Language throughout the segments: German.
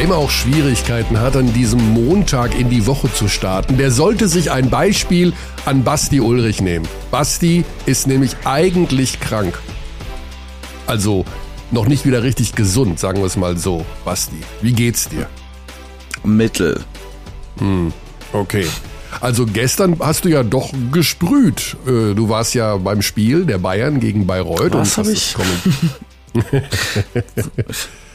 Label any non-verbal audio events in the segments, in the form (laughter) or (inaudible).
Wer immer auch Schwierigkeiten hat, an diesem Montag in die Woche zu starten, der sollte sich ein Beispiel an Basti Ulrich nehmen. Basti ist nämlich eigentlich krank. Also noch nicht wieder richtig gesund, sagen wir es mal so. Basti, wie geht's dir? Mittel. Hm, okay. Also gestern hast du ja doch gesprüht. Äh, du warst ja beim Spiel der Bayern gegen Bayreuth. Was habe ich? (laughs) (laughs)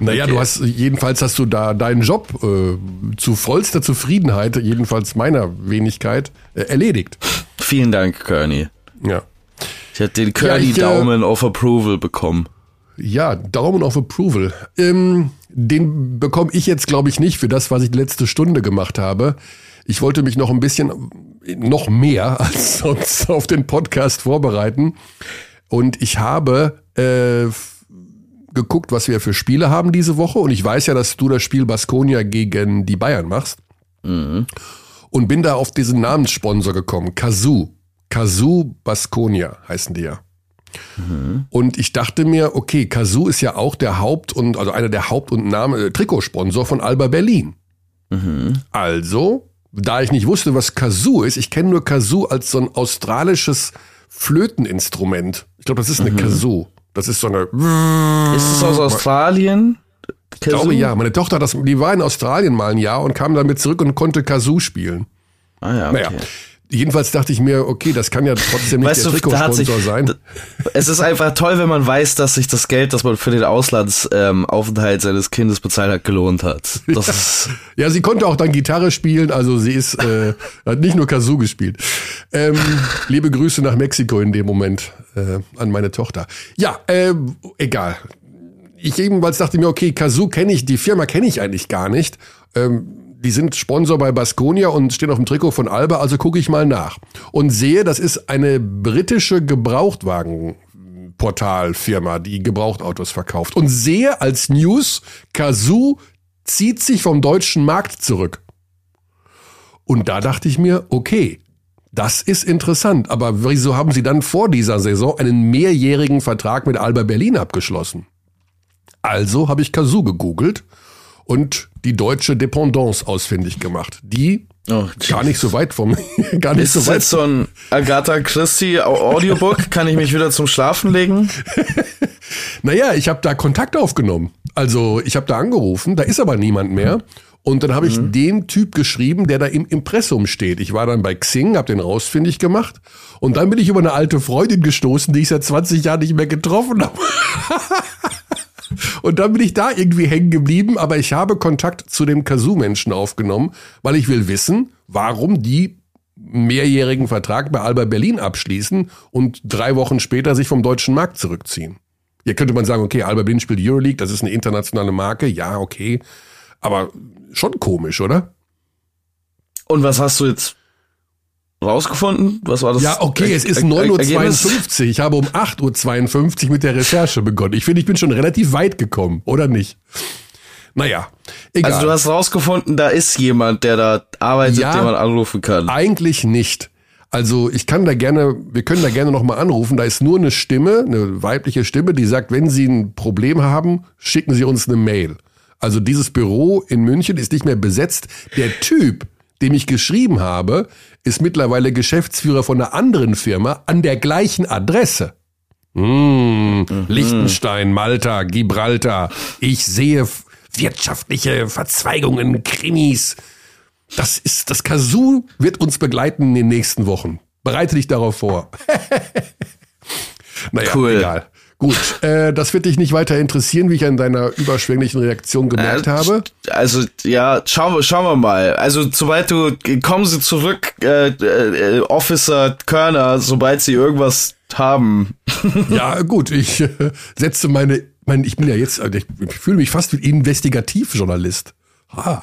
Naja, okay. du hast jedenfalls hast du da deinen Job äh, zu vollster Zufriedenheit, jedenfalls meiner Wenigkeit, äh, erledigt. Vielen Dank, Kearney. Ja. Ich hätte den Kearney ja, Daumen of Approval bekommen. Ja, Daumen of Approval. Ähm, den bekomme ich jetzt, glaube ich, nicht für das, was ich die letzte Stunde gemacht habe. Ich wollte mich noch ein bisschen, noch mehr (laughs) als sonst auf den Podcast vorbereiten. Und ich habe äh, geguckt, was wir für Spiele haben diese Woche. Und ich weiß ja, dass du das Spiel Baskonia gegen die Bayern machst. Mhm. Und bin da auf diesen Namenssponsor gekommen. Kazoo. Kazoo Baskonia heißen die ja. Mhm. Und ich dachte mir, okay, Kazoo ist ja auch der Haupt- und, also einer der Haupt- und Name, äh, Trikotsponsor von Alba Berlin. Mhm. Also, da ich nicht wusste, was Kazoo ist, ich kenne nur Kazoo als so ein australisches Flöteninstrument. Ich glaube, das ist eine mhm. Kazoo. Das ist so eine. Ist es aus Australien? Ich glaube ja. Meine Tochter, das, die war in Australien mal ein Jahr und kam damit zurück und konnte Kazoo spielen. Ah ja, okay. Naja. Jedenfalls dachte ich mir, okay, das kann ja trotzdem nicht weißt der Trikotsponsor sein. Es ist einfach toll, wenn man weiß, dass sich das Geld, das man für den Auslandsaufenthalt ähm, seines Kindes bezahlt hat, gelohnt hat. (laughs) Das ja. Ist ja, sie konnte auch dann Gitarre spielen, also sie ist äh, hat nicht nur Kazoo gespielt. Ähm, liebe Grüße nach Mexiko in dem Moment äh, an meine Tochter. Ja, äh, egal. Ich jedenfalls dachte mir, okay, Kazoo kenne ich, die Firma kenne ich eigentlich gar nicht. Ähm, die sind Sponsor bei Baskonia und stehen auf dem Trikot von Alba, also gucke ich mal nach. Und sehe, das ist eine britische Gebrauchtwagenportalfirma, die Gebrauchtautos verkauft. Und sehe als News, Kazoo zieht sich vom deutschen Markt zurück. Und da dachte ich mir, okay, das ist interessant, aber wieso haben Sie dann vor dieser Saison einen mehrjährigen Vertrag mit Alba Berlin abgeschlossen? Also habe ich Kazoo gegoogelt und die deutsche Dependance ausfindig gemacht, die oh, gar nicht so weit vom (laughs) gar nicht ist so weit. Ist so ein Agatha Christie Audiobook? Kann ich mich wieder zum Schlafen legen? (laughs) naja, ich habe da Kontakt aufgenommen. Also ich habe da angerufen, da ist aber niemand mehr. Und dann habe ich mhm. dem Typ geschrieben, der da im Impressum steht. Ich war dann bei Xing, habe den rausfindig gemacht. Und dann bin ich über eine alte Freundin gestoßen, die ich seit 20 Jahren nicht mehr getroffen habe. (laughs) Und dann bin ich da irgendwie hängen geblieben, aber ich habe Kontakt zu dem Kazoo-Menschen aufgenommen, weil ich will wissen, warum die mehrjährigen Vertrag bei Alba Berlin abschließen und drei Wochen später sich vom deutschen Markt zurückziehen. Hier könnte man sagen, okay, Alba Berlin spielt Euroleague, das ist eine internationale Marke, ja, okay. Aber schon komisch, oder? Und was hast du jetzt rausgefunden? Was war das? Ja, okay, es ist 9.52 Uhr. Ich habe um 8.52 Uhr mit der Recherche begonnen. Ich finde, ich bin schon relativ weit gekommen, oder nicht? Naja, egal. Also du hast rausgefunden, da ist jemand, der da arbeitet, ja, den man anrufen kann. Eigentlich nicht. Also ich kann da gerne, wir können da gerne nochmal anrufen. Da ist nur eine Stimme, eine weibliche Stimme, die sagt, wenn Sie ein Problem haben, schicken Sie uns eine Mail. Also dieses Büro in München ist nicht mehr besetzt. Der Typ, dem ich geschrieben habe, ist mittlerweile Geschäftsführer von einer anderen Firma an der gleichen Adresse. Mmh, mhm. Liechtenstein, Malta, Gibraltar. Ich sehe wirtschaftliche Verzweigungen, Krimis. Das ist, das Kazoo wird uns begleiten in den nächsten Wochen. Bereite dich darauf vor. (laughs) naja, cool. egal. Gut, äh, das wird dich nicht weiter interessieren, wie ich an deiner überschwänglichen Reaktion gemerkt äh, habe. Also ja, schauen, schauen wir mal. Also sobald du, kommen Sie zurück, äh, äh, Officer Körner, sobald Sie irgendwas haben. (laughs) ja gut, ich äh, setze meine, mein, ich bin ja jetzt, ich, ich fühle mich fast wie Investigativjournalist. Ah,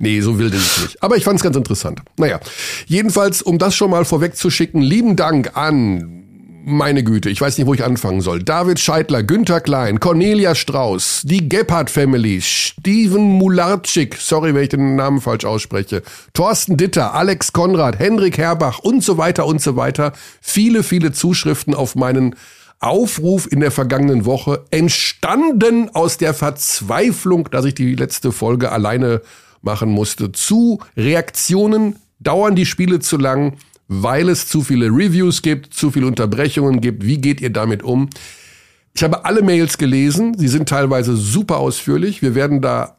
nee, so wild ist es nicht. Aber ich fand es ganz interessant. Naja, jedenfalls, um das schon mal vorwegzuschicken, lieben Dank an meine Güte, ich weiß nicht, wo ich anfangen soll. David Scheidler, Günther Klein, Cornelia Strauß, die Gebhardt Family, Steven Mularczyk, sorry, wenn ich den Namen falsch ausspreche, Thorsten Ditter, Alex Konrad, Henrik Herbach und so weiter und so weiter. Viele, viele Zuschriften auf meinen Aufruf in der vergangenen Woche, entstanden aus der Verzweiflung, dass ich die letzte Folge alleine machen musste, zu Reaktionen, dauern die Spiele zu lang, weil es zu viele Reviews gibt, zu viele Unterbrechungen gibt. Wie geht ihr damit um? Ich habe alle Mails gelesen, sie sind teilweise super ausführlich. Wir werden da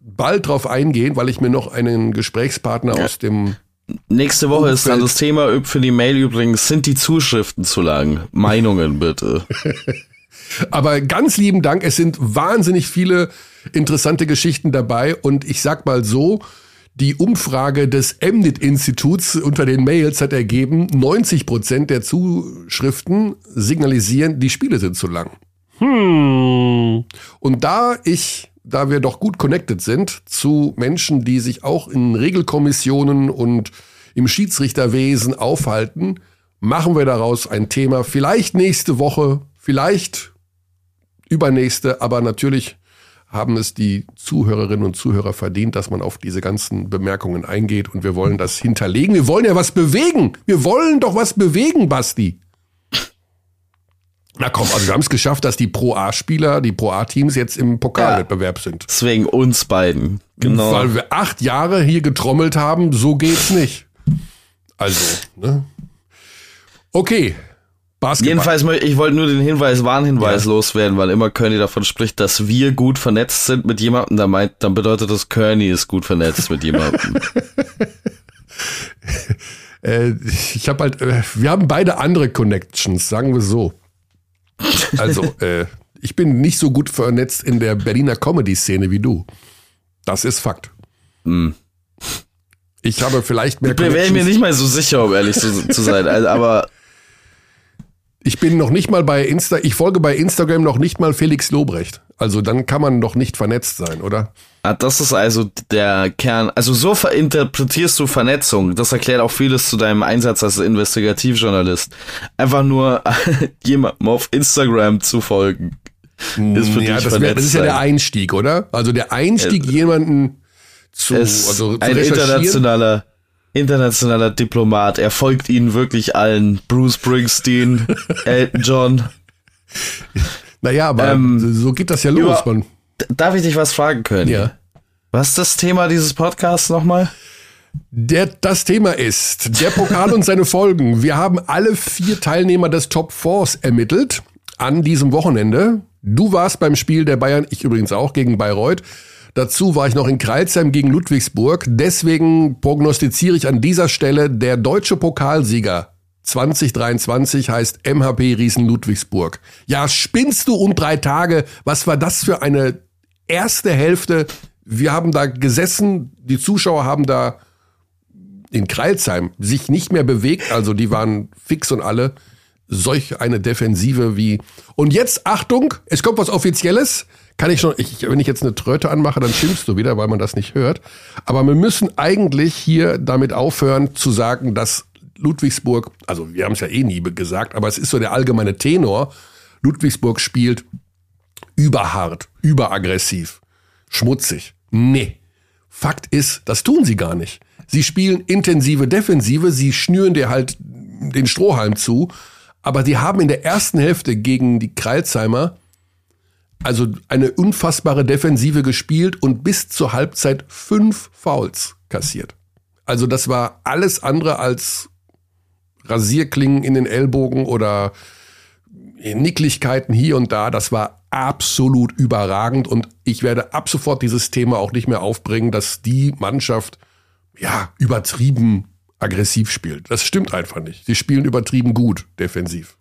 bald drauf eingehen, weil ich mir noch einen Gesprächspartner ja. aus dem Nächste Woche ist dann das Thema für die Mail übrigens, sind die Zuschriften zu lang? Meinungen bitte. (laughs) Aber ganz lieben Dank, es sind wahnsinnig viele interessante Geschichten dabei und ich sag mal so, die Umfrage des MNIT-Instituts unter den Mails hat ergeben, 90 Prozent der Zuschriften signalisieren, die Spiele sind zu lang. Hm. Und da ich da wir doch gut connected sind zu Menschen, die sich auch in Regelkommissionen und im Schiedsrichterwesen aufhalten, machen wir daraus ein Thema. Vielleicht nächste Woche, vielleicht übernächste, aber natürlich haben es die Zuhörerinnen und Zuhörer verdient, dass man auf diese ganzen Bemerkungen eingeht und wir wollen das hinterlegen. Wir wollen ja was bewegen. Wir wollen doch was bewegen, Basti. Na komm, also wir haben es geschafft, dass die Pro A-Spieler, die Pro A-Teams jetzt im Pokalwettbewerb sind. Deswegen uns beiden. Genau. Weil wir acht Jahre hier getrommelt haben, so geht's nicht. Also, ne? Okay. Basketball. Jedenfalls, ich wollte nur den Hinweis, Warnhinweis ja. loswerden, weil immer Kearney davon spricht, dass wir gut vernetzt sind mit jemandem, dann meint, dann bedeutet das, Kearney ist gut vernetzt mit jemandem. (laughs) äh, ich habe halt, äh, wir haben beide andere Connections, sagen wir so. Also, (laughs) äh, ich bin nicht so gut vernetzt in der Berliner Comedy-Szene wie du. Das ist Fakt. Mm. Ich habe vielleicht mehr. Ich wäre mir nicht mal so sicher, um ehrlich zu, zu sein. Also, aber ich bin noch nicht mal bei Insta, ich folge bei Instagram noch nicht mal Felix Lobrecht. Also dann kann man doch nicht vernetzt sein, oder? Ah, das ist also der Kern. Also so interpretierst du Vernetzung. Das erklärt auch vieles zu deinem Einsatz als Investigativjournalist. Einfach nur (laughs) jemandem auf Instagram zu folgen. Ist für ja, dich das, wär, das ist ja der Einstieg, oder? Also der Einstieg, ja. jemanden zu, also zu ein internationaler internationaler Diplomat. Er folgt ihnen wirklich allen. Bruce Springsteen, (laughs) Elton John. Naja, aber ähm, so geht das ja los. Über, darf ich dich was fragen können? Ja. Was ist das Thema dieses Podcasts nochmal? Der, das Thema ist der Pokal und seine Folgen. Wir haben alle vier Teilnehmer des Top Fours ermittelt an diesem Wochenende. Du warst beim Spiel der Bayern, ich übrigens auch gegen Bayreuth. Dazu war ich noch in Kreilsheim gegen Ludwigsburg. Deswegen prognostiziere ich an dieser Stelle, der deutsche Pokalsieger 2023 heißt MHP Riesen Ludwigsburg. Ja, spinnst du um drei Tage? Was war das für eine erste Hälfte? Wir haben da gesessen, die Zuschauer haben da in Kreilsheim sich nicht mehr bewegt, also die waren fix und alle. Solch eine Defensive wie. Und jetzt, Achtung, es kommt was Offizielles kann ich schon, ich, wenn ich jetzt eine Tröte anmache, dann schimpfst du wieder, weil man das nicht hört. Aber wir müssen eigentlich hier damit aufhören zu sagen, dass Ludwigsburg, also wir haben es ja eh nie gesagt, aber es ist so der allgemeine Tenor, Ludwigsburg spielt überhart, überaggressiv, schmutzig. Nee. Fakt ist, das tun sie gar nicht. Sie spielen intensive Defensive, sie schnüren dir halt den Strohhalm zu, aber die haben in der ersten Hälfte gegen die Kreilsheimer also eine unfassbare Defensive gespielt und bis zur Halbzeit fünf Fouls kassiert. Also das war alles andere als Rasierklingen in den Ellbogen oder Nicklichkeiten hier und da. Das war absolut überragend und ich werde ab sofort dieses Thema auch nicht mehr aufbringen, dass die Mannschaft ja übertrieben aggressiv spielt. Das stimmt einfach nicht. Sie spielen übertrieben gut defensiv.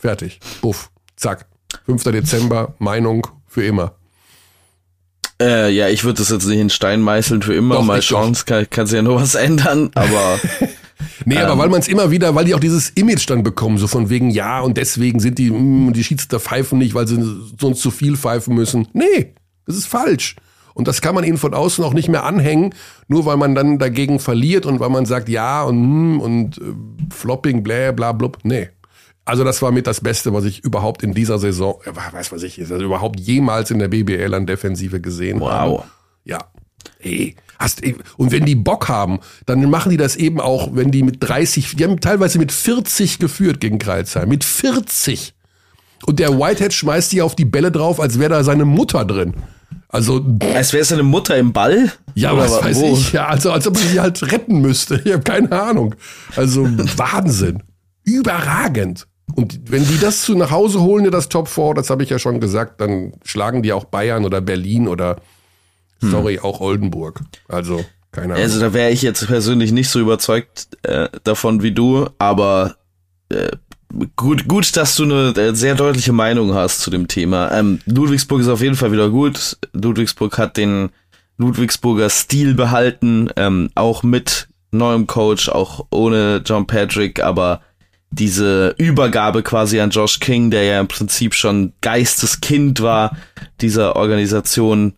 Fertig. Buff. Zack. 5. Dezember, Meinung für immer. Äh, ja, ich würde das jetzt nicht in Stein meißeln für immer. Doch, Mal schauen, es kann, kann sich ja noch was ändern, aber. (laughs) nee, ähm, aber weil man es immer wieder, weil die auch dieses Image dann bekommen, so von wegen, ja, und deswegen sind die, mh, mm, die Schiedsrichter pfeifen nicht, weil sie sonst zu viel pfeifen müssen. Nee, das ist falsch. Und das kann man ihnen von außen auch nicht mehr anhängen, nur weil man dann dagegen verliert und weil man sagt, ja und, hm, und äh, Flopping, bla bla blub. Nee, also das war mit das Beste, was ich überhaupt in dieser Saison, äh, weiß was ich, also überhaupt jemals in der BBL an Defensive gesehen wow. habe. Ja. Ey, hast, und wenn die Bock haben, dann machen die das eben auch, wenn die mit 30, die haben teilweise mit 40 geführt gegen Kreilsheim. Mit 40. Und der Whitehead schmeißt sich auf die Bälle drauf, als wäre da seine Mutter drin. Also. Als wäre seine Mutter im Ball? Ja, was weiß wo? ich. Ja, also als ob ich sie halt retten müsste. (laughs) Ich habe keine Ahnung. Also Wahnsinn. Überragend. Und wenn die das zu nach Hause holen, das Top 4, das habe ich ja schon gesagt, dann schlagen die auch Bayern oder Berlin oder hm. sorry, auch Oldenburg. Also, keine Ahnung. Also da wäre ich jetzt persönlich nicht so überzeugt äh, davon wie du, aber äh, gut, gut, dass du eine äh, sehr deutliche Meinung hast zu dem Thema. Ähm, Ludwigsburg ist auf jeden Fall wieder gut. Ludwigsburg hat den Ludwigsburger Stil behalten, ähm, auch mit neuem Coach, auch ohne John Patrick, aber diese Übergabe quasi an Josh King, der ja im Prinzip schon Geisteskind war dieser Organisation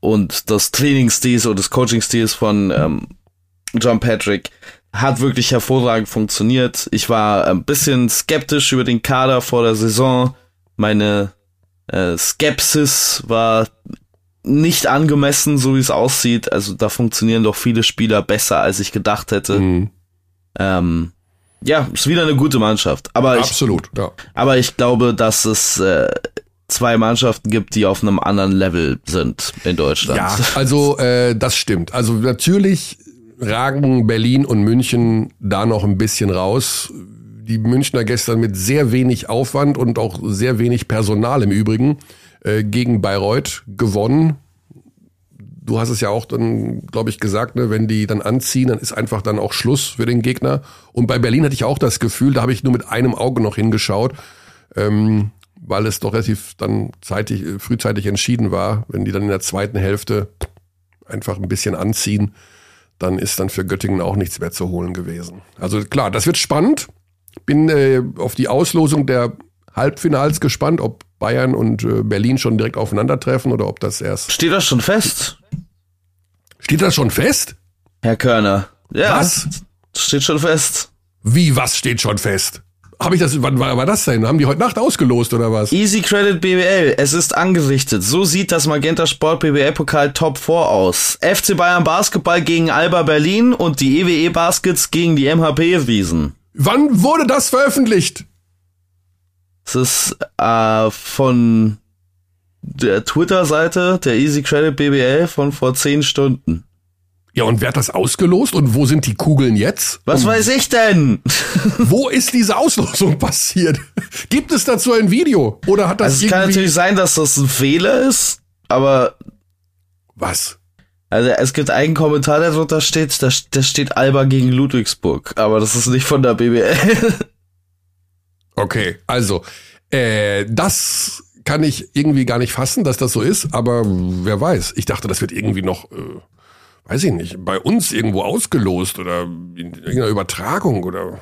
und das Trainingsstils und des Coachingstils von ähm, John Patrick hat wirklich hervorragend funktioniert. Ich war ein bisschen skeptisch über den Kader vor der Saison. Meine äh, Skepsis war nicht angemessen, so wie es aussieht. Also da funktionieren doch viele Spieler besser, als ich gedacht hätte. Mhm. Ähm, ja, ist wieder eine gute Mannschaft. Aber Absolut, ich, ja. Aber ich glaube, dass es äh, zwei Mannschaften gibt, die auf einem anderen Level sind in Deutschland. Ja, also äh, das stimmt. Also natürlich ragen Berlin und München da noch ein bisschen raus. Die Münchner gestern mit sehr wenig Aufwand und auch sehr wenig Personal im Übrigen äh, gegen Bayreuth gewonnen du hast es ja auch dann, glaube ich, gesagt, ne, wenn die dann anziehen, dann ist einfach dann auch Schluss für den Gegner. Und bei Berlin hatte ich auch das Gefühl, da habe ich nur mit einem Auge noch hingeschaut, ähm, weil es doch relativ dann zeitig, frühzeitig entschieden war, wenn die dann in der zweiten Hälfte einfach ein bisschen anziehen, dann ist dann für Göttingen auch nichts mehr zu holen gewesen. Also klar, das wird spannend. Bin äh, auf die Auslosung der Halbfinals gespannt, ob Bayern und äh, Berlin schon direkt aufeinandertreffen oder ob das erst. Steht das schon fest? Steht das schon fest? Herr Körner. Ja. Was? Steht schon fest. Wie, was steht schon fest? Habe ich das, wann war, war das denn? Haben die heute Nacht ausgelost oder was? Easy Credit BWL, es ist angerichtet. So sieht das Magenta Sport BWL Pokal Top 4 aus. FC Bayern Basketball gegen Alba Berlin und die EWE Baskets gegen die MHP Wiesen. Wann wurde das veröffentlicht? Es ist äh, von der Twitter-Seite der Easy Credit BBL von vor zehn Stunden. Ja, und wer hat das ausgelost und wo sind die Kugeln jetzt? Was und weiß ich denn? (laughs) wo ist diese Auslosung (laughs) passiert? Gibt es dazu ein Video? Oder hat das also Es kann natürlich sein, dass das ein Fehler ist, aber. Was? Also es gibt einen Kommentar, der drunter steht, da, da steht Alba gegen Ludwigsburg, aber das ist nicht von der BBL. (laughs) Okay, also äh, das kann ich irgendwie gar nicht fassen, dass das so ist, aber wer weiß. Ich dachte, das wird irgendwie noch, äh, weiß ich nicht, bei uns irgendwo ausgelost oder in irgendeiner Übertragung oder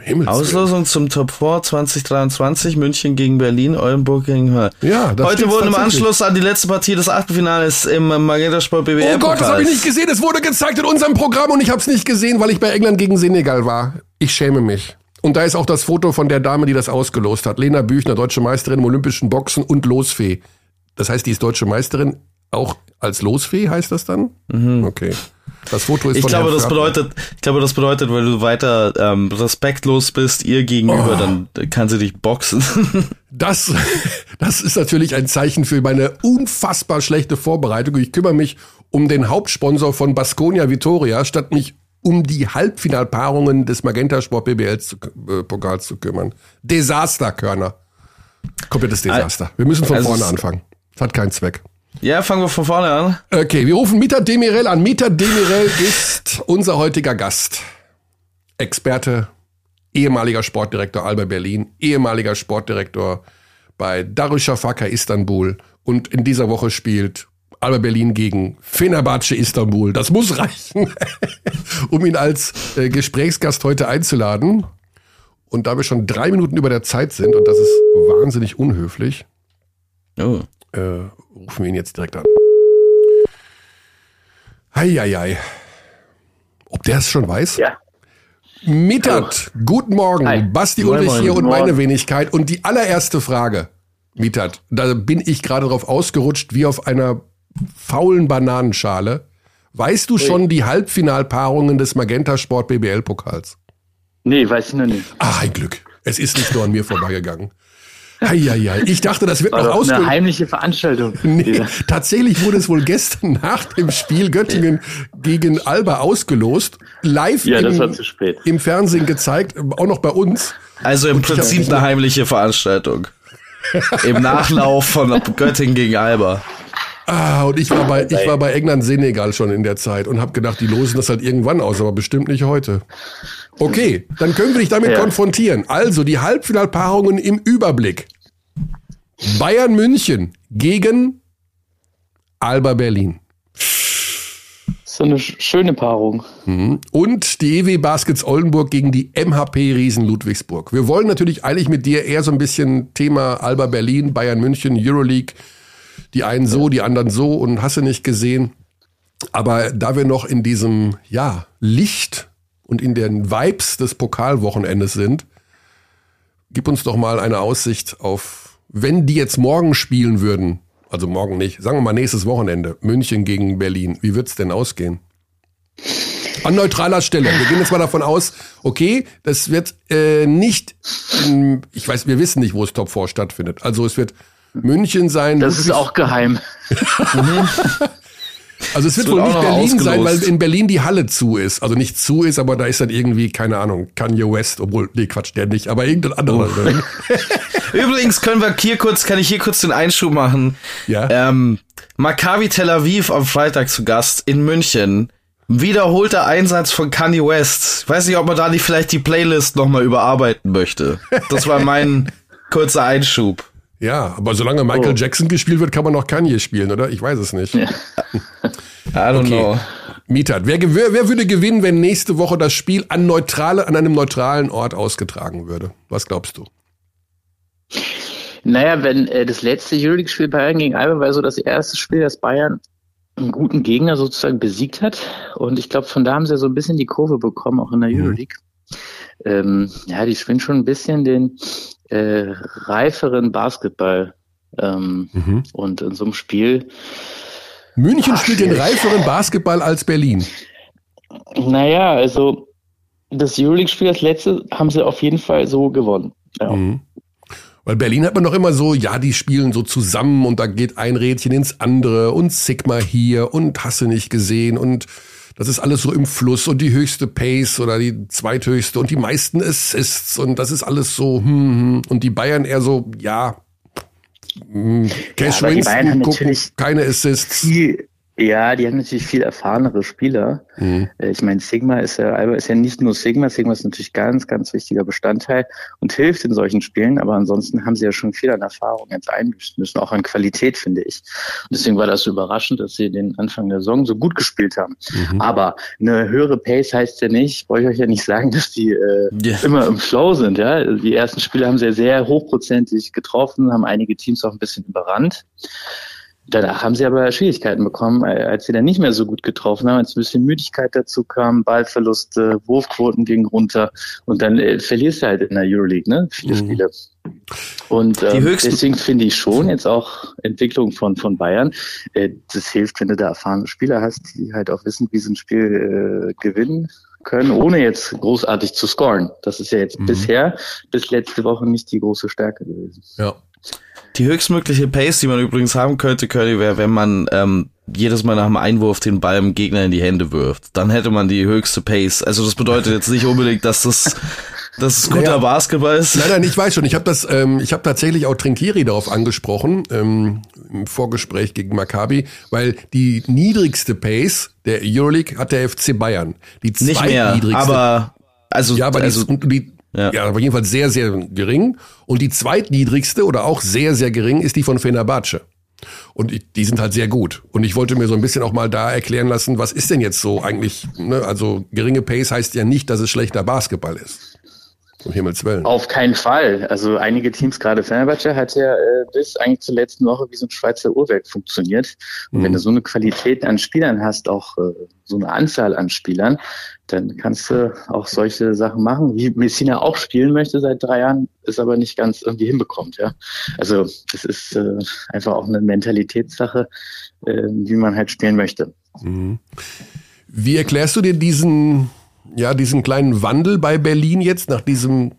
Himmels Auslosung zum Top 4 2023, München gegen Berlin, Oldenburg gegen Hör. Ja, das Heute wurden im Anschluss an die letzte Partie des Achtelfinales im Magenta Sport BBL. Oh Gott, das habe ich nicht gesehen. Es wurde gezeigt in unserem Programm und ich habe es nicht gesehen, weil ich bei England gegen Senegal war. Ich schäme mich. Und da ist auch das Foto von der Dame, die das ausgelost hat. Lena Büchner, deutsche Meisterin im Olympischen Boxen und Losfee. Das heißt, die ist deutsche Meisterin auch als Losfee, heißt das dann? Mhm. Okay. Das Foto ist ich von glaube, das bedeutet, ich glaube, das bedeutet, weil du weiter ähm, respektlos bist ihr gegenüber, oh. dann kann sie dich boxen. (laughs) Das, das ist natürlich ein Zeichen für meine unfassbar schlechte Vorbereitung. Ich kümmere mich um den Hauptsponsor von Basconia Vitoria, statt mich um die Halbfinalpaarungen des Magenta Sport BBL zu, äh, Pokals zu kümmern. Desaster, Körner. Komplettes Desaster. Wir müssen von also vorne anfangen. Das hat keinen Zweck. Ja, fangen wir von vorne an. Okay, wir rufen Mieter Demirel an. Mieter Demirel ist unser heutiger Gast. Experte, ehemaliger Sportdirektor Alba Berlin, ehemaliger Sportdirektor bei Darüşşafaka Istanbul und in dieser Woche spielt Alba Berlin gegen Fenerbahce Istanbul. Das muss reichen, (laughs) um ihn als äh, Gesprächsgast heute einzuladen. Und da wir schon drei Minuten über der Zeit sind, und das ist wahnsinnig unhöflich, oh. äh, rufen wir ihn jetzt direkt an. Heieiei. Ob der es schon weiß? Ja. Mitat, guten Morgen. Hi. Basti Ulrich hier und meine Wenigkeit. Und die allererste Frage, Mitat, da bin ich gerade drauf ausgerutscht, wie auf einer faulen Bananenschale. Weißt du schon die Halbfinalpaarungen des Magenta Sport BBL Pokals? Nee, weiß ich noch nicht. Ah, ein Glück. Es ist nicht nur an mir (laughs) vorbeigegangen. Eieiei. Ich dachte, das wird War noch doch eine ausgelöst. heimliche Veranstaltung. Nee, tatsächlich wurde es wohl gestern (laughs) nach dem Spiel Göttingen gegen Alba ausgelost. Live Ja, im, zu spät. im Fernsehen gezeigt, auch noch bei uns. Also im Prinzip eine heimliche Veranstaltung. Im Nachlauf von (laughs) Göttingen gegen Alba. Ah, und ich war bei, ich war bei England Senegal schon in der Zeit und habe gedacht, die losen das halt irgendwann aus, aber bestimmt nicht heute. Okay, dann können wir dich damit Ja. konfrontieren. Also die Halbfinalpaarungen im Überblick. Bayern München gegen Alba Berlin. So eine sch- schöne Paarung. Und die EW Baskets Oldenburg gegen die MHP Riesen Ludwigsburg. Wir wollen natürlich eigentlich mit dir eher so ein bisschen Thema Alba Berlin, Bayern München, Euroleague. Die einen so, die anderen so und hast du nicht gesehen. Aber da wir noch in diesem, ja, Licht und in den Vibes des Pokalwochenendes sind, gib uns doch mal eine Aussicht auf, wenn die jetzt morgen spielen würden, also morgen nicht, sagen wir mal nächstes Wochenende, München gegen Berlin, wie wird's denn ausgehen? An neutraler Stelle. Wir gehen jetzt mal davon aus, okay, das wird äh, nicht, in, ich weiß, wir wissen nicht, wo es Top 4 stattfindet. Also es wird München sein. Das ist auch geheim. (laughs) also es wird wird wohl nicht Berlin sein, weil in Berlin die Halle zu ist. Also nicht zu ist, aber da ist dann irgendwie, keine Ahnung, Kanye West, obwohl, nee, Quatsch, der nicht, aber irgendein anderer. drin. (laughs) Übrigens können wir hier kurz, kann ich hier kurz den Einschub machen. Ja. Ähm, Maccabi Tel Aviv am Freitag zu Gast in München. Wiederholter Einsatz von Kanye West. Weiß nicht, ob man da nicht vielleicht die Playlist nochmal überarbeiten möchte. Das war mein (laughs) kurzer Einschub. Ja, aber solange Michael Oh. Jackson gespielt wird, kann man noch Kanye spielen, oder? Ich weiß es nicht. (laughs) I don't Okay. know. Mietat, wer, gew- wer würde gewinnen, wenn nächste Woche das Spiel an, neutrale, an einem neutralen Ort ausgetragen würde? Was glaubst du? Naja, wenn äh, das letzte Euroleague-Spiel Bayern gegen Alba war so das erste Spiel, das Bayern einen guten Gegner sozusagen besiegt hat. Und ich glaube, von da haben sie ja so ein bisschen die Kurve bekommen, auch in der Euroleague. Ähm, ja, die spielen schon ein bisschen den äh, reiferen Basketball. Ähm, Und in so einem Spiel, München Ach, spielt den reiferen Basketball als Berlin. naja, also das Euroleague-Spiel, das letzte, haben sie auf jeden Fall so gewonnen. Ja. Mhm. Weil Berlin hat man doch immer so, ja, die spielen so zusammen und da geht ein Rädchen ins andere und Sigma hier und hast du nicht gesehen und das ist alles so im Fluss und die höchste Pace oder die zweithöchste und die meisten Assists und das ist alles so, hm, hm. und die Bayern eher so, ja, hm, Cash Bayern haben Winston, gucken, keine Assists. Viel, ja, die haben natürlich viel erfahrenere Spieler. Mhm. Äh, Ich meine, Sigma ist ja, Alba ist ja nicht nur Sigma. Sigma ist natürlich ganz, ganz wichtiger Bestandteil und hilft in solchen Spielen. Aber ansonsten haben sie ja schon viel an Erfahrung jetzt einbüßen müssen, auch an Qualität, finde ich. Und deswegen war das so überraschend, dass sie den Anfang der Saison so gut gespielt haben. Mhm. Aber eine höhere Pace heißt ja nicht, brauche ich euch ja nicht sagen, dass die äh, Ja. immer im Flow sind. Ja, die ersten Spiele haben sie ja sehr hochprozentig getroffen, haben einige Teams auch ein bisschen überrannt. Danach haben sie aber Schwierigkeiten bekommen, äh, als sie dann nicht mehr so gut getroffen haben, als ein bisschen Müdigkeit dazu kam, Ballverluste, Wurfquoten gingen runter und dann äh, verlierst du halt in der Euroleague, ne? Viele Mhm. Spiele. Und Die ähm, deswegen finde ich schon jetzt auch Entwicklung von, von Bayern. Äh, das hilft, wenn du da erfahrene Spieler hast, die halt auch wissen, wie sie ein Spiel äh, gewinnen können, ohne jetzt großartig zu scoren. Das ist ja jetzt Mhm. bisher bis letzte Woche nicht die große Stärke gewesen. Ja. Die höchstmögliche Pace, die man übrigens haben könnte, Curly, wäre, wenn man ähm, jedes Mal nach dem Einwurf den Ball dem Gegner in die Hände wirft. Dann hätte man die höchste Pace. Also das bedeutet jetzt nicht unbedingt, dass das, dass es guter Naja. Basketball ist. Nein, nein, ich weiß schon. Ich habe das, ähm, ich habe tatsächlich auch Trinkieri darauf angesprochen ähm, im Vorgespräch gegen Maccabi, weil die niedrigste Pace der Euroleague hat der FC Bayern. Die Nicht mehr, zweitniedrigste aber also, Ja, aber also die, die Ja. ja. aber jedenfalls sehr, sehr gering. Und die zweitniedrigste oder auch sehr, sehr gering ist die von Fenerbahce. Und die sind halt sehr gut. Und ich wollte mir so ein bisschen auch mal da erklären lassen, was ist denn jetzt so eigentlich, ne? also geringe Pace heißt ja nicht, dass es schlechter Basketball ist. Um Himmels Willen. Auf keinen Fall. Also einige Teams, gerade Fenerbahce, hat ja äh, bis eigentlich zur letzten Woche wie so ein Schweizer Uhrwerk funktioniert. Und Mhm. wenn du so eine Qualität an Spielern hast, auch äh, so eine Anzahl an Spielern, dann kannst du auch solche Sachen machen, wie Messina auch spielen möchte seit drei Jahren, ist aber nicht ganz irgendwie hinbekommt. Ja, Also es ist äh, einfach auch eine Mentalitätssache, äh, wie man halt spielen möchte. Mhm. Wie erklärst du dir diesen, ja, diesen kleinen Wandel bei Berlin jetzt nach diesem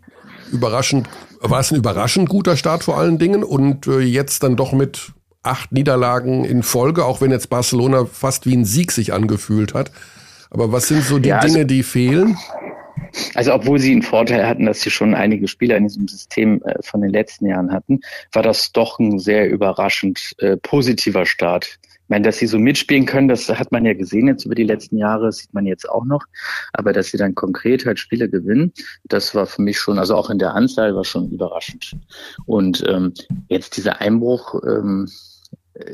überraschend, war es ein überraschend guter Start vor allen Dingen und äh, jetzt dann doch mit acht Niederlagen in Folge, auch wenn jetzt Barcelona fast wie ein Sieg sich angefühlt hat. Aber was sind so die ja, also, Dinge, die fehlen? Also obwohl sie einen Vorteil hatten, dass sie schon einige Spieler in diesem System äh, von den letzten Jahren hatten, war das doch ein sehr überraschend äh, positiver Start. Meine, dass sie so mitspielen können, das hat man ja gesehen jetzt über die letzten Jahre, sieht man jetzt auch noch. Aber dass sie dann konkret halt Spiele gewinnen, das war für mich schon, also auch in der Anzahl war schon überraschend. Und ähm, jetzt dieser Einbruch, ähm,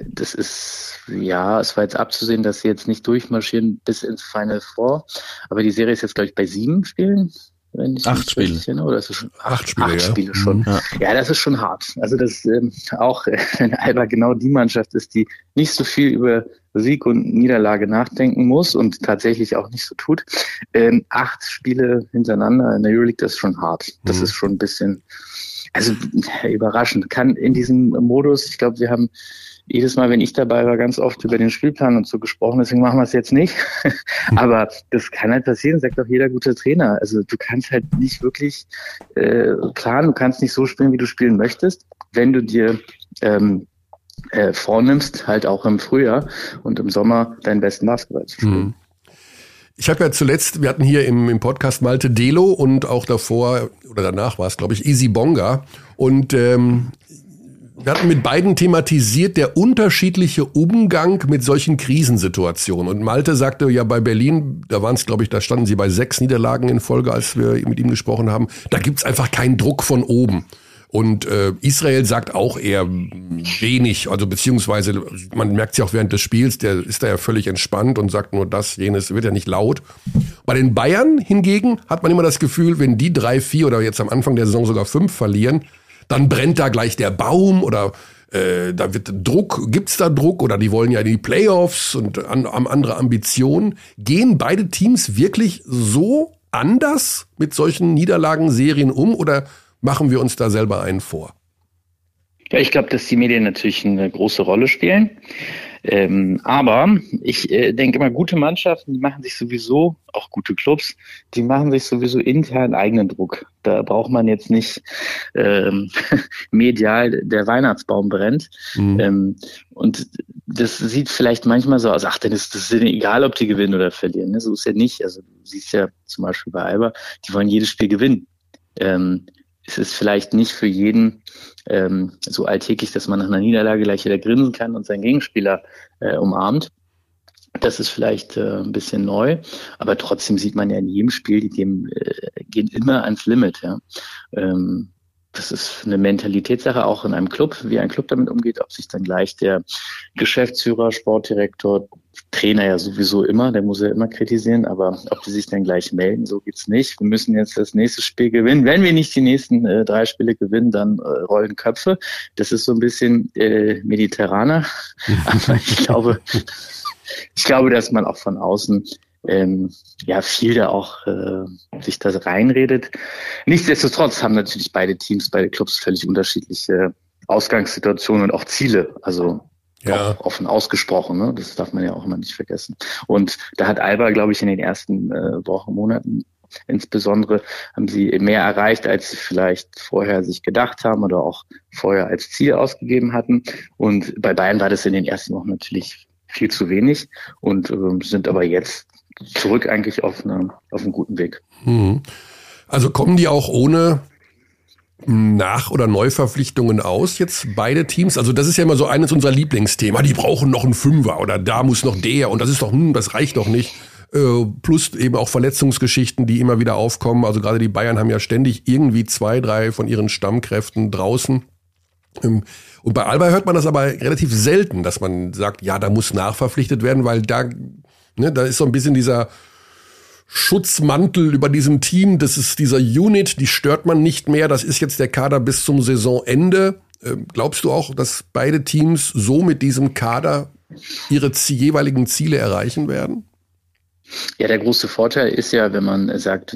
das ist, ja, es war jetzt abzusehen, dass sie jetzt nicht durchmarschieren bis ins Final Four. Aber die Serie ist jetzt, glaube ich, bei sieben Spielen. Wenn ich acht Spiele. Kenne, oder ist schon, acht, acht Spiele, acht ja. Spiele schon. Ja. ja. das ist schon hart. Also das ähm, auch, (laughs) wenn Alba genau die Mannschaft ist, die nicht so viel über Sieg und Niederlage nachdenken muss und tatsächlich auch nicht so tut. Ähm, acht Spiele hintereinander in der Euroleague, das ist schon hart. Das mhm. ist schon ein bisschen, also überraschend. Kann in diesem Modus, ich glaube, wir haben jedes Mal, wenn ich dabei war, ganz oft über den Spielplan und so gesprochen. Deswegen machen wir es jetzt nicht. (laughs) Aber das kann halt passieren, sagt auch jeder gute Trainer. Also du kannst halt nicht wirklich äh, planen, du kannst nicht so spielen, wie du spielen möchtest, wenn du dir ähm, äh, vornimmst, halt auch im Frühjahr und im Sommer deinen besten Basketball zu spielen. Mhm. Ich habe ja zuletzt, wir hatten hier im, im Podcast Malte Delo und auch davor oder danach war es, glaube ich, Easy Bonga. Und ähm, wir hatten mit beiden thematisiert der unterschiedliche Umgang mit solchen Krisensituationen. Und Malte sagte ja bei Berlin, da waren es, glaube ich, da standen sie bei sechs Niederlagen in Folge, als wir mit ihm gesprochen haben. Da gibt's einfach keinen Druck von oben. Und äh, Israel sagt auch eher wenig, also beziehungsweise man merkt sie auch während des Spiels, der ist da ja völlig entspannt und sagt nur das, jenes, wird ja nicht laut. Bei den Bayern hingegen hat man immer das Gefühl, wenn die drei, vier oder jetzt am Anfang der Saison sogar fünf verlieren, dann brennt da gleich der Baum oder äh, da wird Druck, gibt's da Druck oder die wollen ja die Playoffs und an, an andere Ambitionen. Gehen beide Teams wirklich so anders mit solchen Niederlagenserien um oder machen wir uns da selber einen vor? Ja, ich glaube, dass die Medien natürlich eine große Rolle spielen. Ähm, aber ich äh, denke immer, gute Mannschaften, die machen sich sowieso, auch gute Clubs, die machen sich sowieso intern eigenen Druck. Da braucht man jetzt nicht ähm, (laughs) medial der Weihnachtsbaum brennt. Mhm. Ähm, und das sieht vielleicht manchmal so aus, ach, dann ist das egal, ob die gewinnen oder verlieren. Ne? So ist ja nicht. Also du siehst ja zum Beispiel bei Alba, die wollen jedes Spiel gewinnen. Ähm, es ist vielleicht nicht für jeden ähm, so alltäglich, dass man nach einer Niederlage gleich wieder grinsen kann und seinen Gegenspieler äh, umarmt. Das ist vielleicht äh, ein bisschen neu, aber trotzdem sieht man ja in jedem Spiel, die gehen, äh, gehen immer ans Limit. Ja. Ähm, das ist eine Mentalitätssache auch in einem Club, wie ein Club damit umgeht, ob sich dann gleich der Geschäftsführer, Sportdirektor, Trainer ja sowieso immer, der muss ja immer kritisieren, aber ob die sich dann gleich melden, so geht's nicht. Wir müssen jetzt das nächste Spiel gewinnen. Wenn wir nicht die nächsten äh, drei Spiele gewinnen, dann äh, rollen Köpfe. Das ist so ein bisschen äh, mediterraner, (laughs) aber ich glaube, ich glaube, dass man auch von außen ähm, ja viel da auch äh, sich da reinredet. Nichtsdestotrotz haben natürlich beide Teams, beide Clubs völlig unterschiedliche Ausgangssituationen und auch Ziele. Also ja. auch offen ausgesprochen. Ne? Das darf man ja auch immer nicht vergessen. Und da hat Alba, glaube ich, in den ersten äh, Wochen, Monaten insbesondere haben sie mehr erreicht, als sie vielleicht vorher sich gedacht haben oder auch vorher als Ziel ausgegeben hatten. Und bei Bayern war das in den ersten Wochen natürlich viel zu wenig und äh, sind aber jetzt zurück eigentlich auf, eine, auf einem guten Weg. Hm. Also kommen die auch ohne nach- oder Neuverpflichtungen aus, jetzt beide Teams? Also das ist ja immer so eines unserer Lieblingsthemen. Die brauchen noch einen Fünfer oder da muss noch der und das ist doch, hm, das reicht doch nicht. Äh, plus eben auch Verletzungsgeschichten, die immer wieder aufkommen. Also gerade die Bayern haben ja ständig irgendwie zwei, drei von ihren Stammkräften draußen. Ähm, und bei Alba hört man das aber relativ selten, dass man sagt, ja, da muss nachverpflichtet werden, weil da Ne, da ist so ein bisschen dieser Schutzmantel über diesem Team, das ist dieser Unit, die stört man nicht mehr. Das ist jetzt der Kader bis zum Saisonende. Ähm, glaubst du auch, dass beide Teams so mit diesem Kader ihre jeweiligen Ziele erreichen werden? Ja, der große Vorteil ist ja, wenn man sagt,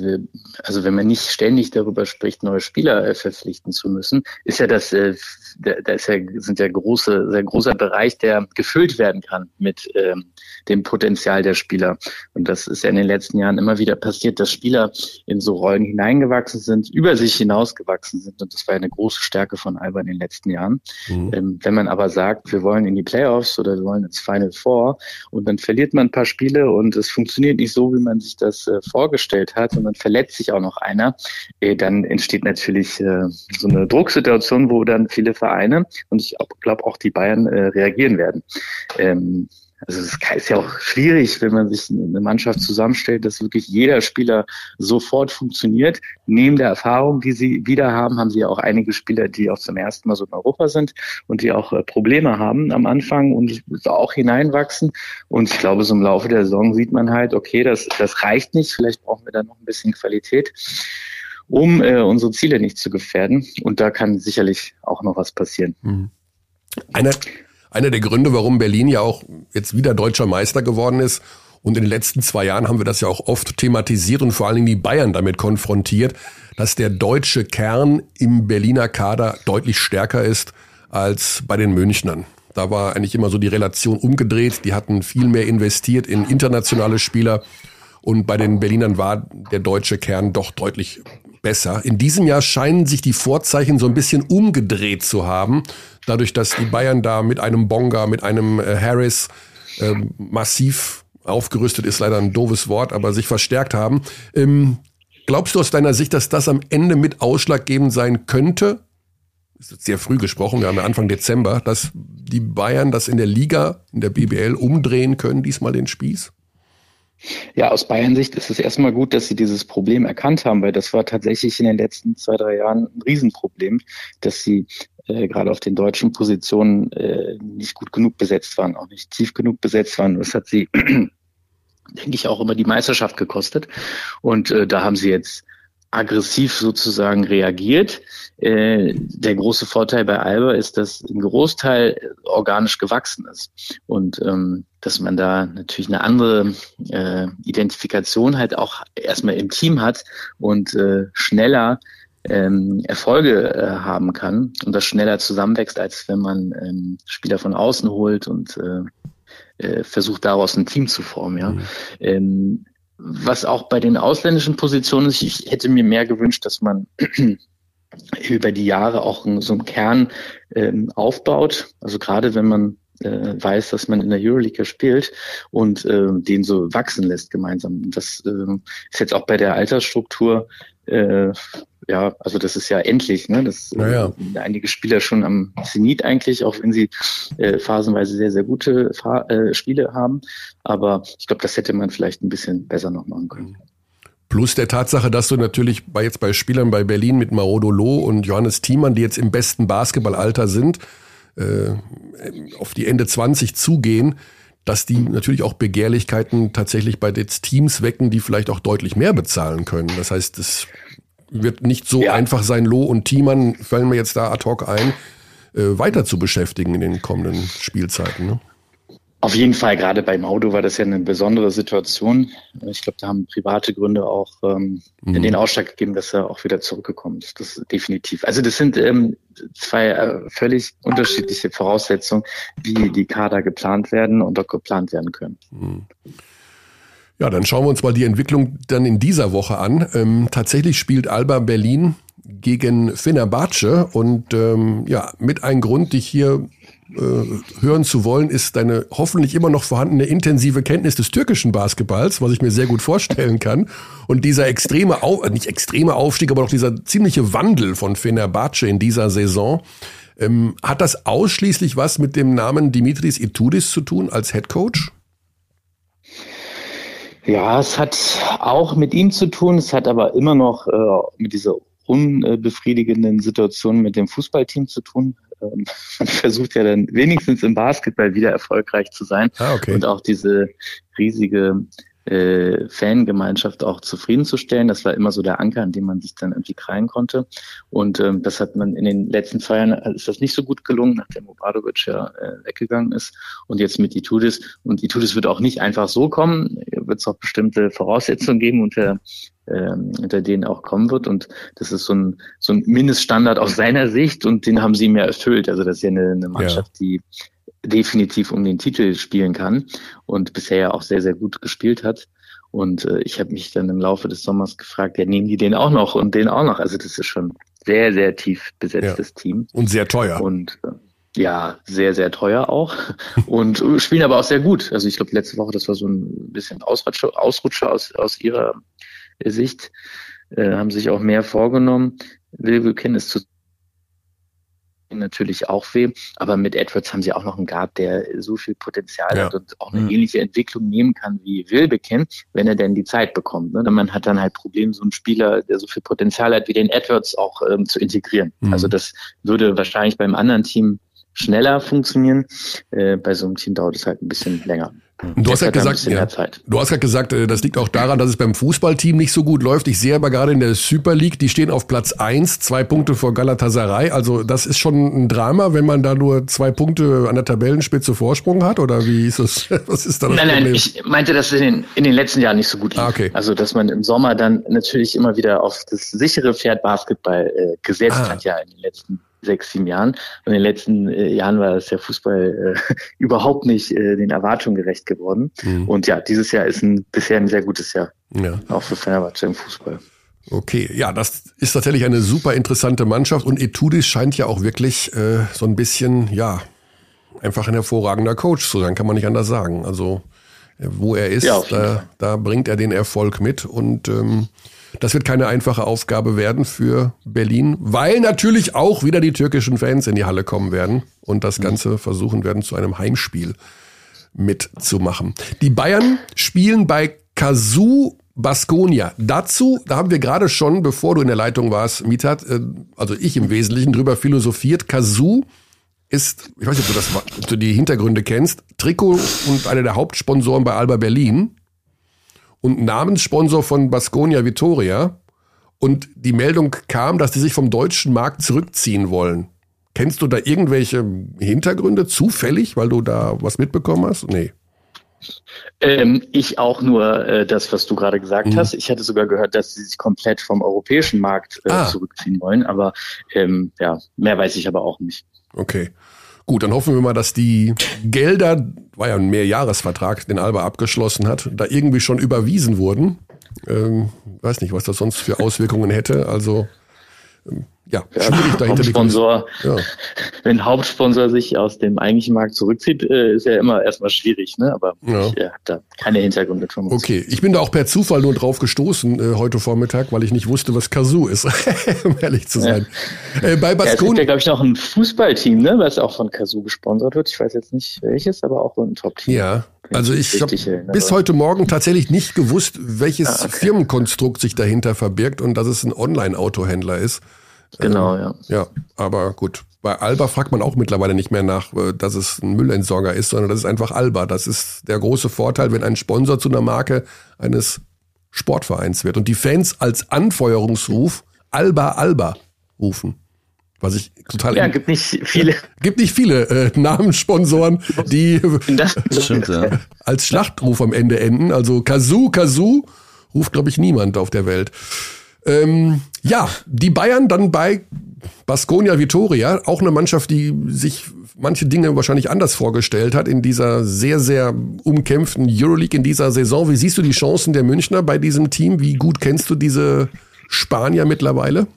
also wenn man nicht ständig darüber spricht, neue Spieler äh, verpflichten zu müssen, ist ja das, äh, da ist ja, sind ja große, sehr großer Bereich, der gefüllt werden kann mit ähm, dem Potenzial der Spieler. Und das ist ja in den letzten Jahren immer wieder passiert, dass Spieler in so Rollen hineingewachsen sind, über sich hinausgewachsen sind. Und das war eine große Stärke von Alba in den letzten Jahren. Mhm. Ähm, wenn man aber sagt, wir wollen in die Playoffs oder wir wollen ins Final Four und dann verliert man ein paar Spiele und es funktioniert nicht so, wie man sich das äh, vorgestellt hat und dann verletzt sich auch noch einer, äh, dann entsteht natürlich äh, so eine Drucksituation, wo dann viele Vereine und ich glaube auch die Bayern äh, reagieren werden. Ähm, also es ist ja auch schwierig, wenn man sich eine Mannschaft zusammenstellt, dass wirklich jeder Spieler sofort funktioniert. Neben der Erfahrung, die sie wieder haben, haben sie ja auch einige Spieler, die auch zum ersten Mal so in Europa sind und die auch äh, Probleme haben am Anfang und auch hineinwachsen. Und ich glaube, so im Laufe der Saison sieht man halt, okay, das, das reicht nicht. Vielleicht brauchen wir da noch ein bisschen Qualität um äh, unsere Ziele nicht zu gefährden. Und da kann sicherlich auch noch was passieren. Mhm. Einer, einer der Gründe, warum Berlin ja auch jetzt wieder deutscher Meister geworden ist. Und in den letzten zwei Jahren haben wir das ja auch oft thematisiert und vor allen Dingen die Bayern damit konfrontiert, dass der deutsche Kern im Berliner Kader deutlich stärker ist als bei den Münchnern. Da war eigentlich immer so die Relation umgedreht. Die hatten viel mehr investiert in internationale Spieler. Und bei den Berlinern war der deutsche Kern doch deutlich besser. In diesem Jahr scheinen sich die Vorzeichen so ein bisschen umgedreht zu haben. Dadurch, dass die Bayern da mit einem Bonga, mit einem äh, Harris äh, massiv aufgerüstet ist, leider ein doofes Wort, aber sich verstärkt haben. Ähm, glaubst du aus deiner Sicht, dass das am Ende mit ausschlaggebend sein könnte? Das ist sehr früh gesprochen, wir haben ja Anfang Dezember, dass die Bayern das in der Liga, in der BBL umdrehen können, diesmal den Spieß? Ja, aus Bayern-Sicht ist es erstmal gut, dass sie dieses Problem erkannt haben, weil das war tatsächlich in den letzten zwei, drei Jahren ein Riesenproblem, dass sie äh, gerade auf den deutschen Positionen äh, nicht gut genug besetzt waren, auch nicht tief genug besetzt waren. Das hat sie, (clears throat) denke ich, auch immer die Meisterschaft gekostet. Und äh, da haben sie jetzt aggressiv sozusagen reagiert. Äh, der große Vorteil bei Alba ist, dass ein Großteil organisch gewachsen ist und ähm, dass man da natürlich eine andere äh, Identifikation halt auch erstmal im Team hat und äh, schneller ähm, Erfolge äh, haben kann und das schneller zusammenwächst, als wenn man ähm, Spieler von außen holt und äh, äh, versucht daraus ein Team zu formen. Ja. Mhm. Ähm, was auch bei den ausländischen Positionen ist, ich hätte mir mehr gewünscht, dass man (clears throat) über die Jahre auch so einen Kern ähm, aufbaut. Also gerade wenn man äh, weiß, dass man in der Euroleague spielt und äh, den so wachsen lässt gemeinsam. Das äh, ist jetzt auch bei der Altersstruktur äh, ja, also das ist ja endlich, ne? Das naja. äh, einige Spieler schon am Zenit eigentlich, auch wenn sie äh, phasenweise sehr, sehr gute Fa äh, Spiele haben. Aber ich glaube, das hätte man vielleicht ein bisschen besser noch machen können. Plus der Tatsache, dass du natürlich bei jetzt bei Spielern bei Berlin mit Marodo Loh und Johannes Thiemann, die jetzt im besten Basketballalter sind, äh, auf die Ende 20 zugehen, dass die natürlich auch Begehrlichkeiten tatsächlich bei den Teams wecken, die vielleicht auch deutlich mehr bezahlen können. Das heißt, es wird nicht so ja. einfach sein, Loh und Thiemann, fallen mir jetzt da ad hoc ein, äh, weiter zu beschäftigen in den kommenden Spielzeiten. Ne? Auf jeden Fall, gerade beim Auto war das ja eine besondere Situation. Ich glaube, da haben private Gründe auch ähm, mhm. den Ausschlag gegeben, dass er auch wieder zurückgekommen ist. Das ist definitiv. Also das sind ähm, zwei äh, völlig unterschiedliche Voraussetzungen, wie die Kader geplant werden und auch geplant werden können. Mhm. Ja, dann schauen wir uns mal die Entwicklung dann in dieser Woche an. Ähm, tatsächlich spielt Alba Berlin gegen Fenerbahce und ähm, ja, mit einem Grund, dich hier äh, hören zu wollen, ist deine hoffentlich immer noch vorhandene intensive Kenntnis des türkischen Basketballs, was ich mir sehr gut vorstellen kann. Und dieser extreme, Auf, äh, nicht extreme Aufstieg, aber doch dieser ziemliche Wandel von Fenerbahce in dieser Saison. Ähm, hat das ausschließlich was mit dem Namen Dimitris Itudis zu tun als Head Coach? Ja, es hat auch mit ihm zu tun. Es hat aber immer noch äh, mit dieser unbefriedigenden Situation mit dem Fußballteam zu tun. Ähm, (laughs) man versucht ja dann wenigstens im Basketball wieder erfolgreich zu sein. Ah, okay. Und auch diese riesige äh, Fangemeinschaft auch zufriedenzustellen. Das war immer so der Anker, an dem man sich dann irgendwie krallen konnte. Und ähm, das hat man in den letzten zwei Jahren ist das nicht so gut gelungen, nachdem Obradovic ja äh, weggegangen ist. Und jetzt mit Itudis. Und Itudis wird auch nicht einfach so kommen. Wird es auch bestimmte Voraussetzungen geben, unter, ähm, unter denen auch kommen wird. Und das ist so ein, so ein Mindeststandard aus seiner Sicht und den haben sie mir erfüllt. Also das ist ja eine, eine Mannschaft, ja. die definitiv um den Titel spielen kann und bisher ja auch sehr, sehr gut gespielt hat. Und äh, ich habe mich dann im Laufe des Sommers gefragt, ja, nehmen die den auch noch und den auch noch? Also das ist schon sehr, sehr tief besetztes ja. Team. Und sehr teuer. Und äh, ja, sehr, sehr teuer auch. (laughs) Und äh, spielen aber auch sehr gut. Also ich glaube, letzte Woche, das war so ein bisschen Ausrutscher, Ausrutscher aus, aus ihrer Sicht. Äh, haben sich auch mehr vorgenommen. Wilbekin ist zu natürlich auch weh. Aber mit Edwards haben sie auch noch einen Guard, der so viel Potenzial ja. hat und auch eine mhm. ähnliche Entwicklung nehmen kann wie Wilbekin, wenn er denn die Zeit bekommt. Ne? Man hat dann halt Probleme, so einen Spieler, der so viel Potenzial hat wie den Edwards auch ähm, zu integrieren. Mhm. Also das würde wahrscheinlich beim anderen Team schneller funktionieren. Äh, bei so einem Team dauert es halt ein bisschen länger. Du hast, ja gesagt, ja, du hast gerade gesagt, äh, das liegt auch daran, dass es beim Fußballteam nicht so gut läuft. Ich sehe aber gerade in der Super League, die stehen auf Platz eins, zwei Punkte vor Galatasaray. Also das ist schon ein Drama, wenn man da nur zwei Punkte an der Tabellenspitze Vorsprung hat. Oder wie ist es? (laughs) Was ist da das Nein, Problem? nein, ich meinte, dass es in den, in den letzten Jahren nicht so gut lief. Ah, okay. Also dass man im Sommer dann natürlich immer wieder auf das sichere Pferd Basketball äh, gesetzt ah. hat, ja in den letzten sechs, sieben Jahren. Und in den letzten äh, Jahren war das der Fußball äh, (laughs) überhaupt nicht äh, den Erwartungen gerecht geworden. Mhm. Und ja, dieses Jahr ist ein bisher ein sehr gutes Jahr. Ja. Auch für Fenerbahce im Fußball. Okay, ja, das ist tatsächlich eine super interessante Mannschaft und Etudis scheint ja auch wirklich äh, so ein bisschen, ja, einfach ein hervorragender Coach zu sein, kann man nicht anders sagen. Also äh, wo er ist, ja, da, da bringt er den Erfolg mit und ähm, das wird keine einfache Aufgabe werden für Berlin, weil natürlich auch wieder die türkischen Fans in die Halle kommen werden und das Ganze versuchen werden, zu einem Heimspiel mitzumachen. Die Bayern spielen bei Kazoo Baskonia. Dazu, da haben wir gerade schon, bevor du in der Leitung warst, Mitat, äh, also ich im Wesentlichen drüber philosophiert. Kazoo ist, ich weiß nicht, ob du das, ob du die Hintergründe kennst, Trikot und einer der Hauptsponsoren bei Alba Berlin und Namenssponsor von Baskonia Vitoria. Und die Meldung kam, dass die sich vom deutschen Markt zurückziehen wollen. Kennst du da irgendwelche Hintergründe zufällig, weil du da was mitbekommen hast? Nee. Ähm, ich auch nur äh, das, was du gerade gesagt mhm. hast. Ich hatte sogar gehört, dass sie sich komplett vom europäischen Markt äh, ah. zurückziehen wollen. Aber ähm, ja, mehr weiß ich aber auch nicht. Okay. Gut, dann hoffen wir mal, dass die Gelder, war ja ein Mehrjahresvertrag, den Alba abgeschlossen hat, da irgendwie schon überwiesen wurden. Ähm, weiß nicht, was das sonst für Auswirkungen hätte. Also ähm, ja, ja, schwierig dahinter Hauptsponsor, ja. Wenn Hauptsponsor sich aus dem eigentlichen Markt zurückzieht, äh, ist ja immer erstmal schwierig, ne? Aber ja. ich äh, habe da keine Hintergründe von Okay, ich bin da auch per Zufall nur drauf gestoßen äh, heute Vormittag, weil ich nicht wusste, was Kazoo ist, (laughs) um ehrlich zu sein. Ja. Äh, bei Baskon ja, es gibt ja, glaube ich, noch ein Fußballteam, ne, was auch von Kazoo gesponsert wird. Ich weiß jetzt nicht welches, aber auch ein Top-Team. Ja, also ich habe bis heute Morgen tatsächlich nicht gewusst, welches ah, okay. Firmenkonstrukt sich dahinter verbirgt und dass es ein Online-Autohändler ist. Genau, ähm, ja. Ja, aber gut. Bei Alba fragt man auch mittlerweile nicht mehr nach, äh, dass es ein Müllentsorger ist, sondern das ist einfach Alba. Das ist der große Vorteil, wenn ein Sponsor zu einer Marke eines Sportvereins wird und die Fans als Anfeuerungsruf Alba Alba rufen. Was ich total. Ja, gibt nicht viele. Gibt nicht viele äh, Namenssponsoren, die (laughs) das (laughs) stimmt, ja. als Schlachtruf am Ende enden. Also Kazoo, Kazoo ruft, glaube ich, niemand auf der Welt. Ähm, ja, die Bayern dann bei Baskonia Vitoria, auch eine Mannschaft, die sich manche Dinge wahrscheinlich anders vorgestellt hat in dieser sehr, sehr umkämpften Euroleague in dieser Saison. Wie siehst du die Chancen der Münchner bei diesem Team? Wie gut kennst du diese Spanier mittlerweile?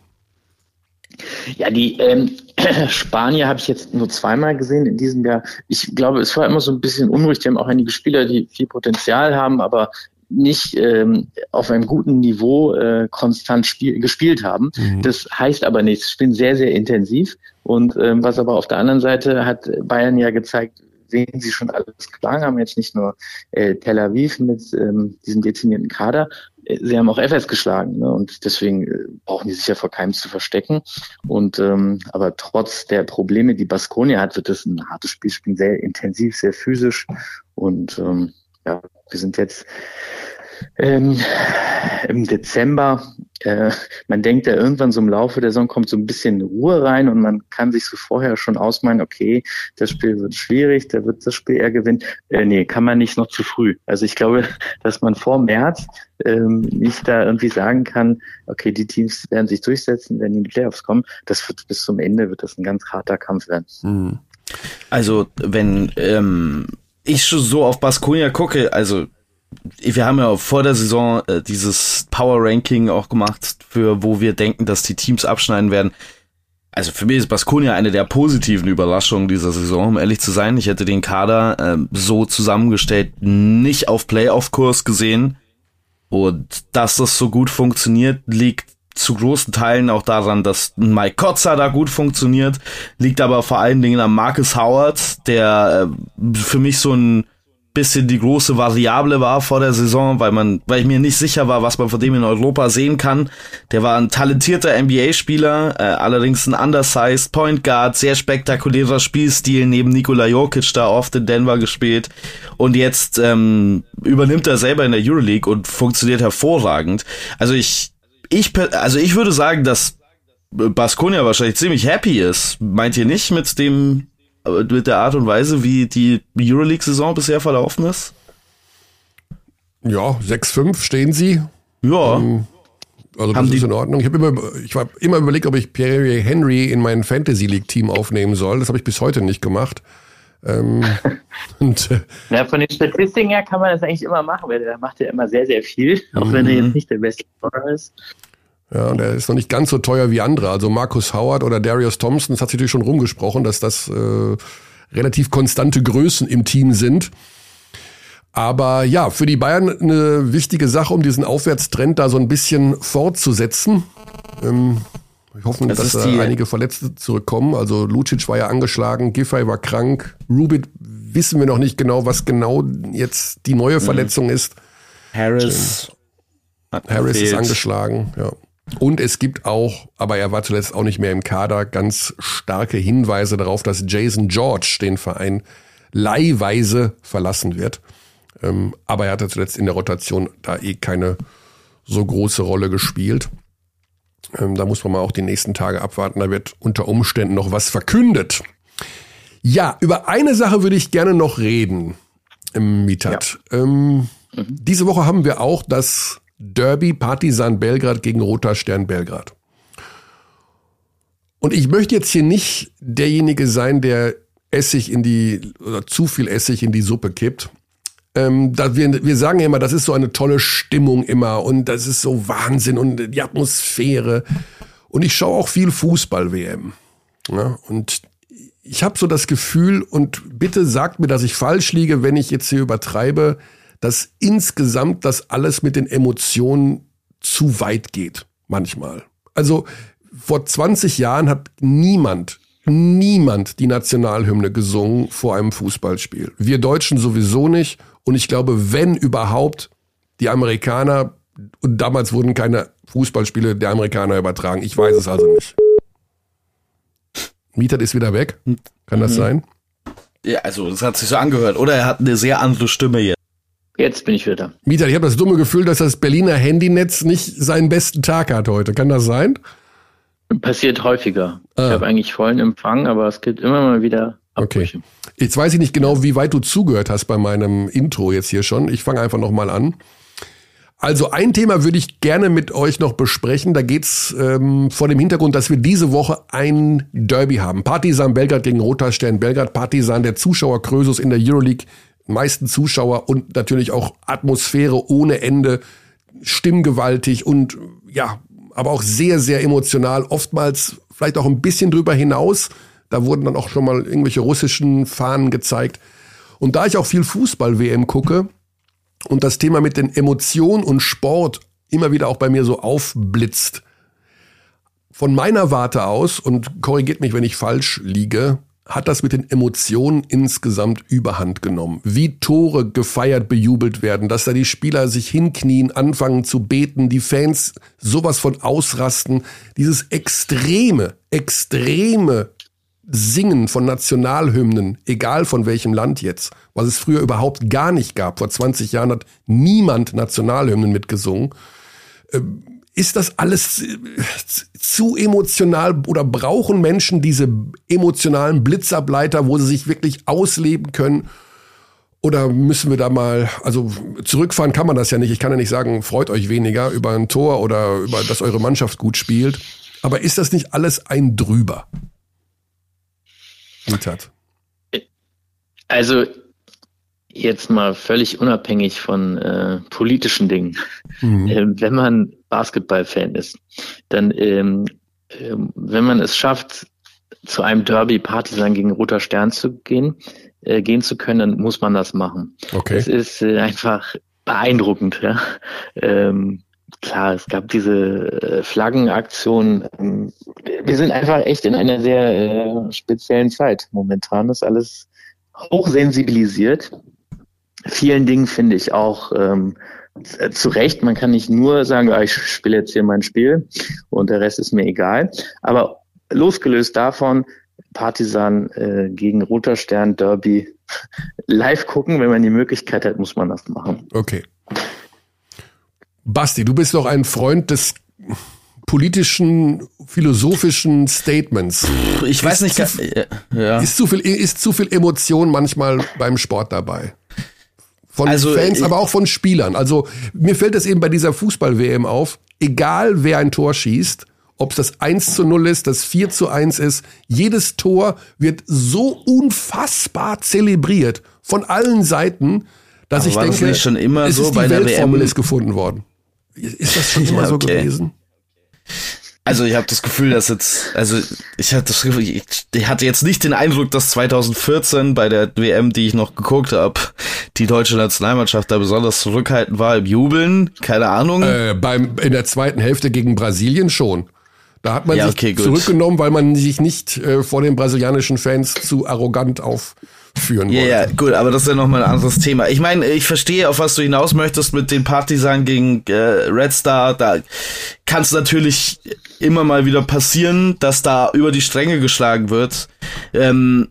Ja, die ähm, (clears throat) Spanier habe ich jetzt nur zweimal gesehen in diesem Jahr. Ich glaube, es war immer so ein bisschen unruhig. Die haben auch einige Spieler, die viel Potenzial haben, aber nicht ähm, auf einem guten Niveau äh, konstant spiel gespielt haben. Mhm. Das heißt aber nichts. Spielen sehr, sehr intensiv. Und ähm, was aber auf der anderen Seite hat Bayern ja gezeigt, sehen sie schon alles klar, haben jetzt nicht nur äh, Tel Aviv mit ähm, diesem dezimierten Kader, äh, sie haben auch FS geschlagen ne? und deswegen äh, brauchen die sich ja vor keinem zu verstecken. Und ähm, aber trotz der Probleme, die Baskonia hat, wird es ein hartes Spiel, spielen sehr intensiv, sehr physisch und ähm, ja, wir sind jetzt Ähm, Im Dezember, äh, man denkt ja irgendwann so im Laufe der Saison kommt so ein bisschen Ruhe rein und man kann sich so vorher schon ausmalen, okay, das Spiel wird schwierig, da wird das Spiel eher gewinnen. Äh, nee, kann man nicht noch zu früh. Also ich glaube, (laughs) dass man vor März ähm, nicht da irgendwie sagen kann, okay, die Teams werden sich durchsetzen, werden in die Playoffs kommen. Das wird bis zum Ende wird das ein ganz harter Kampf werden. Mhm. Also wenn ähm, ich so auf Baskonia gucke, also wir haben ja vor der Saison äh, dieses Power Ranking auch gemacht, für wo wir denken, dass die Teams abschneiden werden. Also für mich ist Baskonia eine der positiven Überraschungen dieser Saison, um ehrlich zu sein. Ich hätte den Kader äh, so zusammengestellt nicht auf Playoff-Kurs gesehen. Und dass das so gut funktioniert, liegt zu großen Teilen auch daran, dass Mike Kotzer da gut funktioniert, liegt aber vor allen Dingen an Marcus Howard, der äh, für mich so ein bisschen die große Variable war vor der Saison, weil man, weil ich mir nicht sicher war, was man von dem in Europa sehen kann. Der war ein talentierter NBA-Spieler, äh, allerdings ein undersized Point Guard, sehr spektakulärer Spielstil, neben Nikola Jokic da oft in Denver gespielt. Und jetzt ähm, übernimmt er selber in der Euroleague und funktioniert hervorragend. Also ich, ich, also ich würde sagen, dass Baskonia wahrscheinlich ziemlich happy ist. Meint ihr nicht mit dem mit der Art und Weise, wie die Euroleague-Saison bisher verlaufen ist? Ja, 6-5 stehen sie. Ja. Ähm, also das Haben ist in Ordnung. Ich habe immer, ich war immer überlegt, ob ich Pierre Henry in mein Fantasy League Team aufnehmen soll. Das habe ich bis heute nicht gemacht. Ähm, (laughs) und, äh, ja, von den Statistiken her kann man das eigentlich immer machen, weil der macht ja immer sehr, sehr viel, auch wenn er jetzt nicht der beste Scorer ist. Ja, und er ist noch nicht ganz so teuer wie andere. Also Markus Howard oder Darius Thompson, das hat sich natürlich schon rumgesprochen, dass das äh, relativ konstante Größen im Team sind. Aber ja, für die Bayern eine wichtige Sache, um diesen Aufwärtstrend da so ein bisschen fortzusetzen. Ähm, ich hoffe, das dass äh, einige Verletzte zurückkommen. Also Lucic war ja angeschlagen, Giffey war krank, Rubit wissen wir noch nicht genau, was genau jetzt die neue mhm. Verletzung ist. Harris. Harris ist angeschlagen, ja. Und es gibt auch, aber er war zuletzt auch nicht mehr im Kader, ganz starke Hinweise darauf, dass Jason George den Verein leihweise verlassen wird. Ähm, aber er hatte zuletzt in der Rotation da eh keine so große Rolle gespielt. Ähm, da muss man mal auch die nächsten Tage abwarten. Da wird unter Umständen noch was verkündet. Ja, über eine Sache würde ich gerne noch reden, im Mitat. Ja. Ähm, mhm. Diese Woche haben wir auch das Derby Partisan Belgrad gegen Roter Stern Belgrad. Und ich möchte jetzt hier nicht derjenige sein, der Essig in die, oder zu viel Essig in die Suppe kippt. Ähm, da wir, wir sagen ja immer, das ist so eine tolle Stimmung immer und das ist so Wahnsinn und die Atmosphäre. Und ich schaue auch viel Fußball-WM. Ja, und ich habe so das Gefühl, und bitte sagt mir, dass ich falsch liege, wenn ich jetzt hier übertreibe, dass insgesamt das alles mit den Emotionen zu weit geht, manchmal. Also vor 20 Jahren hat niemand, niemand die Nationalhymne gesungen vor einem Fußballspiel. Wir Deutschen sowieso nicht. Und ich glaube, wenn überhaupt, die Amerikaner, und damals wurden keine Fußballspiele der Amerikaner übertragen. Ich weiß es also nicht. Mietert ist wieder weg. Kann das mhm. sein? Ja, also das hat sich so angehört. Oder er hat eine sehr andere Stimme jetzt. Jetzt bin ich wieder. Mieter, ich habe das dumme Gefühl, dass das Berliner Handynetz nicht seinen besten Tag hat heute. Kann das sein? Passiert häufiger. Ah. Ich habe eigentlich vollen Empfang, aber es gibt immer mal wieder Abbrüche. Okay. Jetzt weiß ich nicht genau, wie weit du zugehört hast bei meinem Intro jetzt hier schon. Ich fange einfach nochmal an. Also ein Thema würde ich gerne mit euch noch besprechen. Da geht's ähm, vor dem Hintergrund, dass wir diese Woche ein Derby haben. Partisan Belgrad gegen Roter Stern Belgrad. Partisan, der Zuschauer Krösus in der Euroleague meisten Zuschauer und natürlich auch Atmosphäre ohne Ende, stimmgewaltig und ja, aber auch sehr, sehr emotional, oftmals vielleicht auch ein bisschen drüber hinaus. Da wurden dann auch schon mal irgendwelche russischen Fahnen gezeigt. Und da ich auch viel Fußball-WM gucke und das Thema mit den Emotionen und Sport immer wieder auch bei mir so aufblitzt, von meiner Warte aus, und korrigiert mich, wenn ich falsch liege, hat das mit den Emotionen insgesamt überhand genommen. Wie Tore gefeiert, bejubelt werden, dass da die Spieler sich hinknien, anfangen zu beten, die Fans sowas von ausrasten. Dieses extreme, extreme Singen von Nationalhymnen, egal von welchem Land jetzt, was es früher überhaupt gar nicht gab. Vor 20 Jahren hat niemand Nationalhymnen mitgesungen. Ähm, ist das alles äh, zu emotional oder brauchen Menschen diese emotionalen Blitzableiter, wo sie sich wirklich ausleben können? Oder müssen wir da mal, also zurückfahren kann man das ja nicht. Ich kann ja nicht sagen, freut euch weniger über ein Tor oder über, dass eure Mannschaft gut spielt. Aber ist das nicht alles ein Drüber? Mithat. Also jetzt mal völlig unabhängig von äh, politischen Dingen. Mhm. Ähm, wenn man Basketballfan ist, dann, ähm, äh, wenn man es schafft, zu einem Derby Partisan gegen Roter Stern zu gehen, äh, gehen zu können, dann muss man das machen. Okay. Es ist äh, einfach beeindruckend. Ja? Ähm, klar, es gab diese äh, Flaggenaktion. Ähm, wir sind einfach echt in einer sehr äh, speziellen Zeit. Momentan ist alles hochsensibilisiert. Vielen Dingen finde ich auch ähm, zu Recht. Man kann nicht nur sagen, ah, ich spiele jetzt hier mein Spiel und der Rest ist mir egal. Aber losgelöst davon, Partisan äh, gegen Roter Stern Derby (laughs) live gucken, wenn man die Möglichkeit hat, muss man das machen. Okay. Basti, du bist doch ein Freund des politischen, philosophischen Statements. Ich weiß nicht, zu, ja. ist, zu viel, ist zu viel Emotion manchmal beim Sport dabei. Von also, Fans, aber auch von Spielern. Also mir fällt es eben bei dieser Fußball-WM auf, egal wer ein Tor schießt, ob es das 1 zu 0 ist, das 4 zu 1 ist, jedes Tor wird so unfassbar zelebriert von allen Seiten, dass aber ich denke, nicht schon immer es so ist die bei Weltformel ist gefunden worden. Ist das schon (laughs) immer okay. so gewesen? Also ich habe das Gefühl, dass jetzt, also ich hatte das Gefühl, ich, ich hatte jetzt nicht den Eindruck, dass 2014 bei der WM, die ich noch geguckt habe, die deutsche Nationalmannschaft da besonders zurückhaltend war im Jubeln. Keine Ahnung. Äh, beim in der zweiten Hälfte gegen Brasilien schon. Da hat man ja, sich okay, zurückgenommen, weil man sich nicht äh, vor den brasilianischen Fans zu arrogant aufführen wollte. Ja, gut, aber das ist ja nochmal ein anderes Thema. Ich meine, ich verstehe, auf was du hinaus möchtest mit den Partisan gegen äh, Red Star. Da kann es natürlich immer mal wieder passieren, dass da über die Stränge geschlagen wird. Ähm,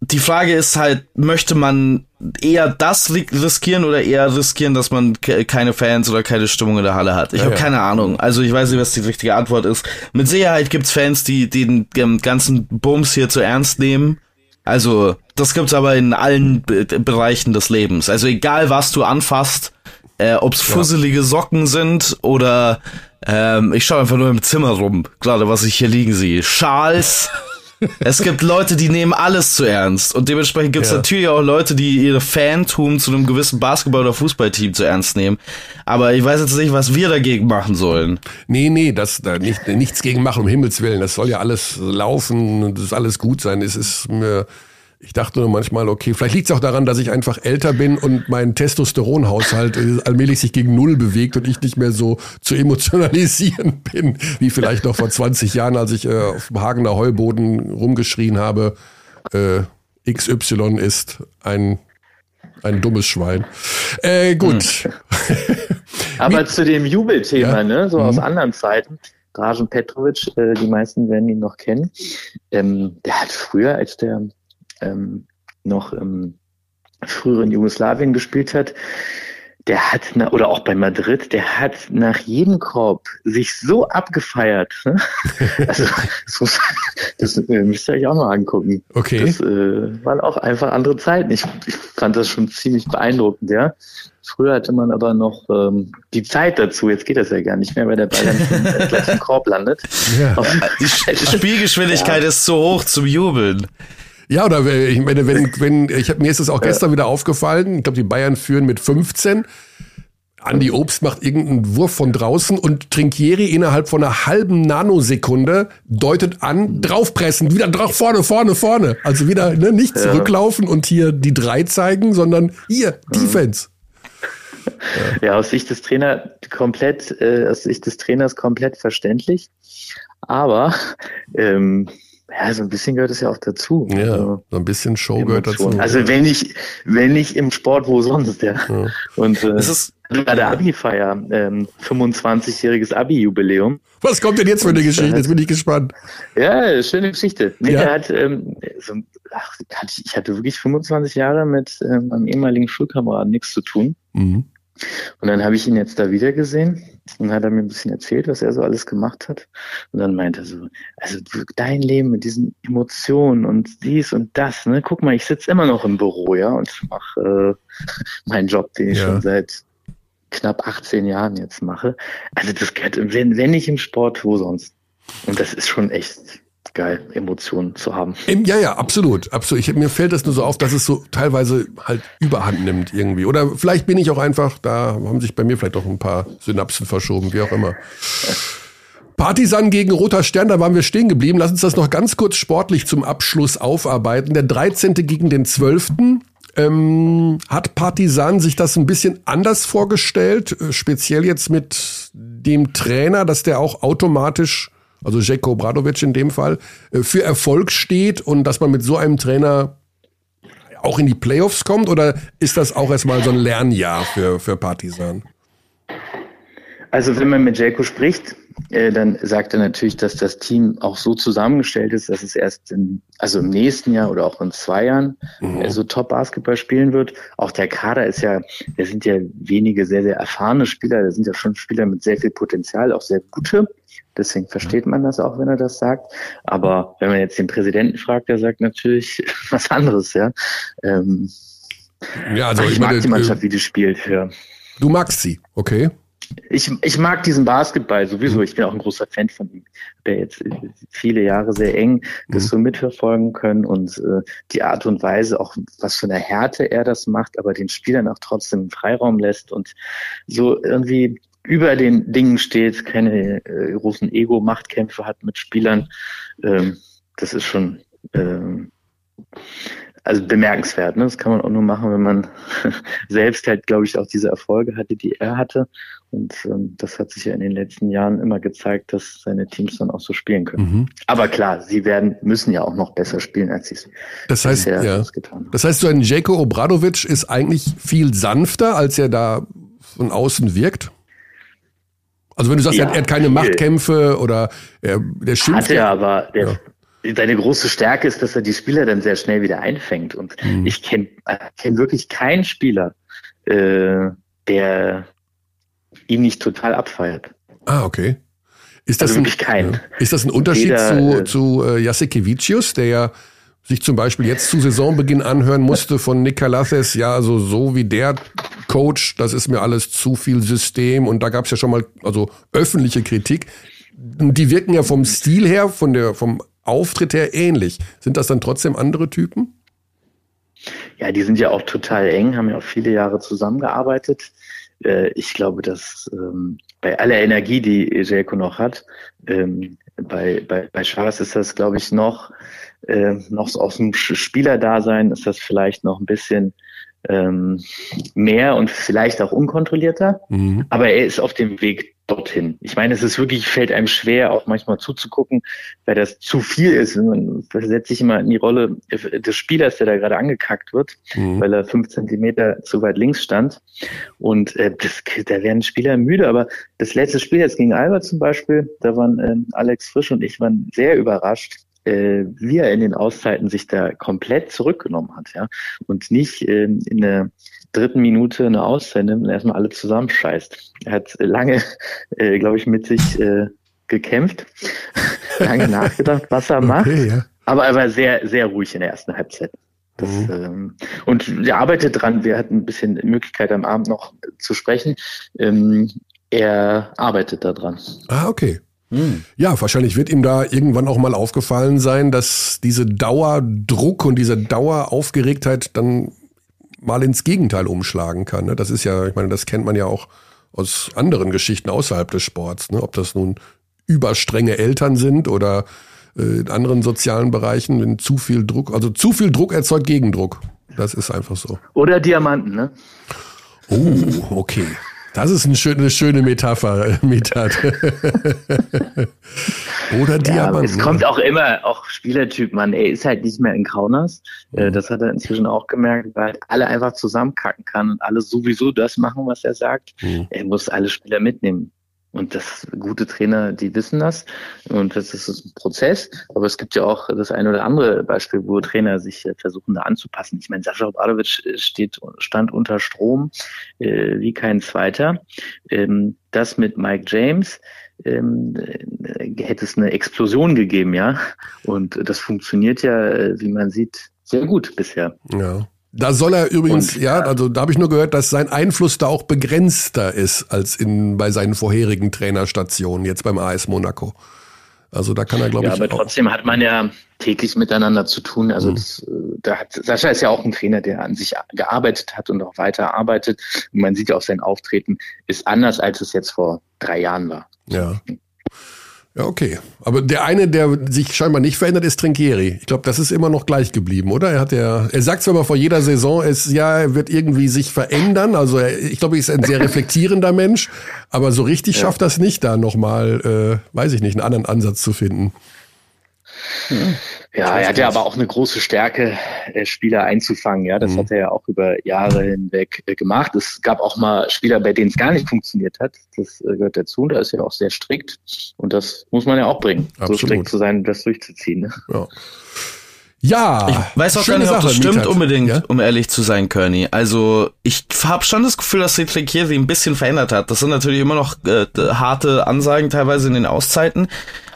die Frage ist halt, möchte man eher das riskieren oder eher riskieren, dass man keine Fans oder keine Stimmung in der Halle hat? Ich ja, habe ja. keine Ahnung. Also ich weiß nicht, was die richtige Antwort ist. Mit Sicherheit gibt's Fans, die, die den ähm, ganzen Bums hier zu ernst nehmen. Also das gibt's aber in allen Be Bereichen des Lebens. Also egal, was du anfasst, äh, ob's fusselige Socken sind oder ähm, ich schaue einfach nur im Zimmer rum, gerade was ich hier liegen sehe. Schals (laughs) es gibt Leute, die nehmen alles zu ernst. Und dementsprechend gibt es ja. natürlich auch Leute, die ihre Fantum zu einem gewissen Basketball- oder Fußballteam zu ernst nehmen. Aber ich weiß jetzt nicht, was wir dagegen machen sollen. Nee, nee, das da nicht, nichts gegen machen, um Himmels Willen. Das soll ja alles laufen und das alles gut sein. Es ist mir ich dachte nur manchmal, okay, vielleicht liegt es auch daran, dass ich einfach älter bin und mein Testosteronhaushalt allmählich sich gegen Null bewegt und ich nicht mehr so zu emotionalisieren (laughs) bin, wie vielleicht noch vor 20 Jahren, als ich äh, auf dem Hagener Heuboden rumgeschrien habe, äh, XY ist ein, ein dummes Schwein. Äh, gut. Hm. (laughs) Aber zu dem Jubelthema, ja? ne, so mhm. aus anderen Zeiten. Dražen Petrovic, äh, die meisten werden ihn noch kennen. Ähm, der hat früher, als der ähm, noch im früheren Jugoslawien gespielt hat, der hat, oder auch bei Madrid, der hat nach jedem Korb sich so abgefeiert. Ne? (laughs) Also, das, muss, das äh, müsst ihr euch auch mal angucken. Okay. Das äh, waren auch einfach andere Zeiten. Ich, ich fand das schon ziemlich beeindruckend, ja. Früher hatte man aber noch ähm, die Zeit dazu. Jetzt geht das ja gar nicht mehr, weil der Ball dann gleich im (laughs) Korb landet. Ja. Die Spielgeschwindigkeit ja. ist zu hoch zum Jubeln. Ja, oder ich meine, wenn, wenn, ich habe mir ist es auch gestern wieder aufgefallen, ich glaube, die Bayern führen mit 15. Andi Obst macht irgendeinen Wurf von draußen und Trinkieri innerhalb von einer halben Nanosekunde deutet an, draufpressen, wieder drauf, vorne, vorne, vorne. Also wieder ne, nicht zurücklaufen und hier die drei zeigen, sondern hier, Defense. Ja, ja aus Sicht des Trainers komplett, äh, aus Sicht des Trainers komplett verständlich. Aber ähm, ja, so ein bisschen gehört es ja auch dazu. Ja, also, so ein bisschen Show gehört dazu. Also wenn ich, wenn ich im Sport, wo sonst, ja. ja. Und äh, es ist bei der Abi-Feier, ähm, 25-jähriges Abi-Jubiläum. Was kommt denn jetzt für eine Geschichte? Hat, jetzt bin ich gespannt. Ja, schöne Geschichte. Nee, ja. der hat, ähm, so, ach, ich hatte wirklich 25 Jahre mit ähm, meinem ehemaligen Schulkameraden nichts zu tun. Mhm. Und dann habe ich ihn jetzt da wieder gesehen und hat er mir ein bisschen erzählt, was er so alles gemacht hat. Und dann meinte er so, also dein Leben mit diesen Emotionen und dies und das, ne? Guck mal, ich sitze immer noch im Büro, ja, und mache äh, meinen Job, den ich ja. schon seit knapp 18 Jahren jetzt mache. Also das gehört, wenn, wenn nicht im Sport, wo sonst? Und das ist schon echt geil, Emotionen zu haben. Ja, ja, absolut, absolut. Ich, mir fällt das nur so auf, dass es so teilweise halt Überhand nimmt irgendwie. Oder vielleicht bin ich auch einfach, da haben sich bei mir vielleicht auch ein paar Synapsen verschoben, wie auch immer. Partisan gegen Roter Stern, da waren wir stehen geblieben. Lass uns das noch ganz kurz sportlich zum Abschluss aufarbeiten. Der 13. gegen den 12. Ähm, hat Partisan sich das ein bisschen anders vorgestellt, äh, speziell jetzt mit dem Trainer, dass der auch automatisch also Jeko Bradovic in dem Fall, äh, für Erfolg steht und dass man mit so einem Trainer auch in die Playoffs kommt? Oder ist das auch erstmal so ein Lernjahr für, für Partisan? Also wenn man mit Jeko spricht, äh, dann sagt er natürlich, dass das Team auch so zusammengestellt ist, dass es erst in, also im nächsten Jahr oder auch in zwei Jahren mhm. Äh, so Top-Basketball spielen wird. Auch der Kader ist ja, da sind ja wenige sehr, sehr erfahrene Spieler, da sind ja schon Spieler mit sehr viel Potenzial, auch sehr gute. Deswegen versteht man das auch, wenn er das sagt. Aber wenn man jetzt den Präsidenten fragt, der sagt natürlich (laughs) was anderes, ja. Ähm, ja, also ich, ich mag meine, die Mannschaft, wie die spielt, ja. Du magst sie, okay. Ich, ich mag diesen Basketball sowieso. Ich bin auch ein großer Fan von ihm. Habe jetzt viele Jahre sehr eng das mhm. so mitverfolgen können und äh, die Art und Weise, auch was für eine Härte er das macht, aber den Spielern auch trotzdem Freiraum lässt und so irgendwie über den Dingen steht, keine äh, großen Ego-Machtkämpfe hat mit Spielern. Ähm, das ist schon ähm, also bemerkenswert. Ne? Das kann man auch nur machen, wenn man (laughs) selbst halt, glaube ich, auch diese Erfolge hatte, die er hatte. Und ähm, das hat sich ja in den letzten Jahren immer gezeigt, dass seine Teams dann auch so spielen können. Mhm. Aber klar, sie werden müssen ja auch noch besser spielen, als sie es das heißt, ja. getan haben. Das heißt, so ein Jeko Obradovic ist eigentlich viel sanfter, als er da von außen wirkt. Also wenn du sagst, ja, er, hat keine viel. Machtkämpfe oder er, der schimpft. Hat er, aber der, ja. seine große Stärke ist, dass er die Spieler dann sehr schnell wieder einfängt. Und mhm. ich kenne kenn wirklich keinen Spieler, äh, der ihn nicht total abfeiert. Ah, okay. Ist das also ein, kein. Ist das ein Unterschied Jeder, zu, äh, zu äh, Jasekevicius, der ja sich zum Beispiel jetzt zu Saisonbeginn anhören musste von Nick Calathes, ja, also so wie der Coach, das ist mir alles zu viel System und da gab es ja schon mal also öffentliche Kritik. Die wirken ja vom Stil her, von der vom Auftritt her ähnlich. Sind das dann trotzdem andere Typen? Ja, die sind ja auch total eng, haben ja auch viele Jahre zusammengearbeitet. Äh, ich glaube, dass ähm, bei aller Energie, die Jelko noch hat, ähm, bei, bei, bei Charles ist das, glaube ich, noch äh, noch so aus dem Spielerdasein ist das vielleicht noch ein bisschen ähm, mehr und vielleicht auch unkontrollierter. Mhm. Aber er ist auf dem Weg dorthin. Ich meine, es ist wirklich, fällt einem schwer, auch manchmal zuzugucken, weil das zu viel ist. Man versetzt sich immer in die Rolle des Spielers, der da gerade angekackt wird, mhm. weil er fünf Zentimeter zu weit links stand. Und äh, das, da werden Spieler müde. Aber das letzte Spiel jetzt gegen Albert zum Beispiel, da waren äh, Alex Frisch und ich waren sehr überrascht, äh, wie er in den Auszeiten sich da komplett zurückgenommen hat, ja, und nicht ähm, in der dritten Minute eine Auszeit nimmt und erstmal alle zusammenscheißt. Er hat lange, (laughs) äh, glaube ich, mit sich äh, gekämpft, (laughs) lange nachgedacht, was er macht, okay, ja. aber er war sehr, sehr ruhig in der ersten Halbzeit. Das, mhm. ähm, und er arbeitet dran. Wir hatten ein bisschen Möglichkeit am Abend noch zu sprechen. Ähm, er arbeitet da dran. Ah, okay. Hm. Ja, wahrscheinlich wird ihm da irgendwann auch mal aufgefallen sein, dass diese Dauerdruck und diese Daueraufgeregtheit dann mal ins Gegenteil umschlagen kann. Ne? Das ist ja, ich meine, das kennt man ja auch aus anderen Geschichten außerhalb des Sports. Ne? Ob das nun überstrenge Eltern sind oder äh, in anderen sozialen Bereichen, wenn zu viel Druck, also zu viel Druck erzeugt Gegendruck. Das ist einfach so. Oder Diamanten, ne? Oh, okay. Das ist eine schöne, schöne Metapher, Metat. (laughs) Oder Diamant. Ja, es kommt auch immer, auch Spielertyp, man, er ist halt nicht mehr in Kaunas. Äh, das hat er inzwischen auch gemerkt, weil halt alle einfach zusammenkacken kann und alle sowieso das machen, was er sagt. Mhm. Er muss alle Spieler mitnehmen. Und das gute Trainer, die wissen das. Und das ist ein Prozess. Aber es gibt ja auch das eine oder andere Beispiel, wo Trainer sich versuchen, da anzupassen. Ich meine, Sascha Obradovic steht, stand unter Strom äh, wie kein zweiter. Ähm, das mit Mike James ähm, äh, hätte es eine Explosion gegeben, ja. Und das funktioniert ja, äh, wie man sieht, sehr gut bisher. Ja. Da soll er übrigens, und, ja, also da habe ich nur gehört, dass sein Einfluss da auch begrenzter ist als in bei seinen vorherigen Trainerstationen, jetzt beim AS Monaco. Also da kann er, glaube ja, ich. Aber trotzdem hat man ja täglich miteinander zu tun. Also mhm. das, äh, da hat Sascha ist ja auch ein Trainer, der an sich gearbeitet hat und auch weiter arbeitet. Und man sieht ja auch sein Auftreten ist anders, als es jetzt vor drei Jahren war. Ja. Ja, okay. Aber der eine, der sich scheinbar nicht verändert, ist Trinkieri. Ich glaube, das ist immer noch gleich geblieben, oder? Er hat ja, er sagt zwar mal vor jeder Saison, es ja, er wird irgendwie sich verändern. Also er, ich glaube, er ist ein sehr reflektierender Mensch, aber so richtig ja. schafft das nicht, da nochmal, äh, weiß ich nicht, einen anderen Ansatz zu finden. Hm. Ja, er hat ja aber auch eine große Stärke, äh, Spieler einzufangen. Ja, das mhm. hat er ja auch über Jahre hinweg äh, gemacht. Es gab auch mal Spieler, bei denen es gar nicht funktioniert hat. Das äh, gehört dazu. Und da ist ja auch sehr strikt. Und das muss man ja auch bringen, Absolut. so strikt zu sein, das durchzuziehen. Ne? Ja. Ja, ich weiß auch gar nicht, ob das stimmt Mietert. unbedingt, ja? um ehrlich zu sein, Kearney. Also ich habe schon das Gefühl, dass sich Trinkieri ein bisschen verändert hat. Das sind natürlich immer noch äh, harte Ansagen teilweise in den Auszeiten,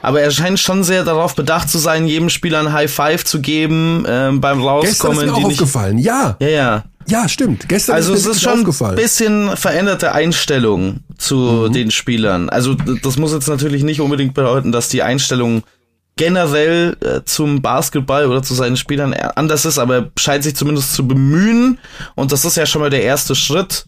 aber er scheint schon sehr darauf bedacht zu sein, jedem Spieler ein High Five zu geben ähm, beim Rauskommen. Gestern ist mir auch aufgefallen, ja. Ja, ja. Ja, stimmt. Gestern also ist es ist schon ein bisschen veränderte Einstellung zu mhm. den Spielern. Also das muss jetzt natürlich nicht unbedingt bedeuten, dass die Einstellung generell äh, zum Basketball oder zu seinen Spielern anders ist, aber er scheint sich zumindest zu bemühen. Und das ist ja schon mal der erste Schritt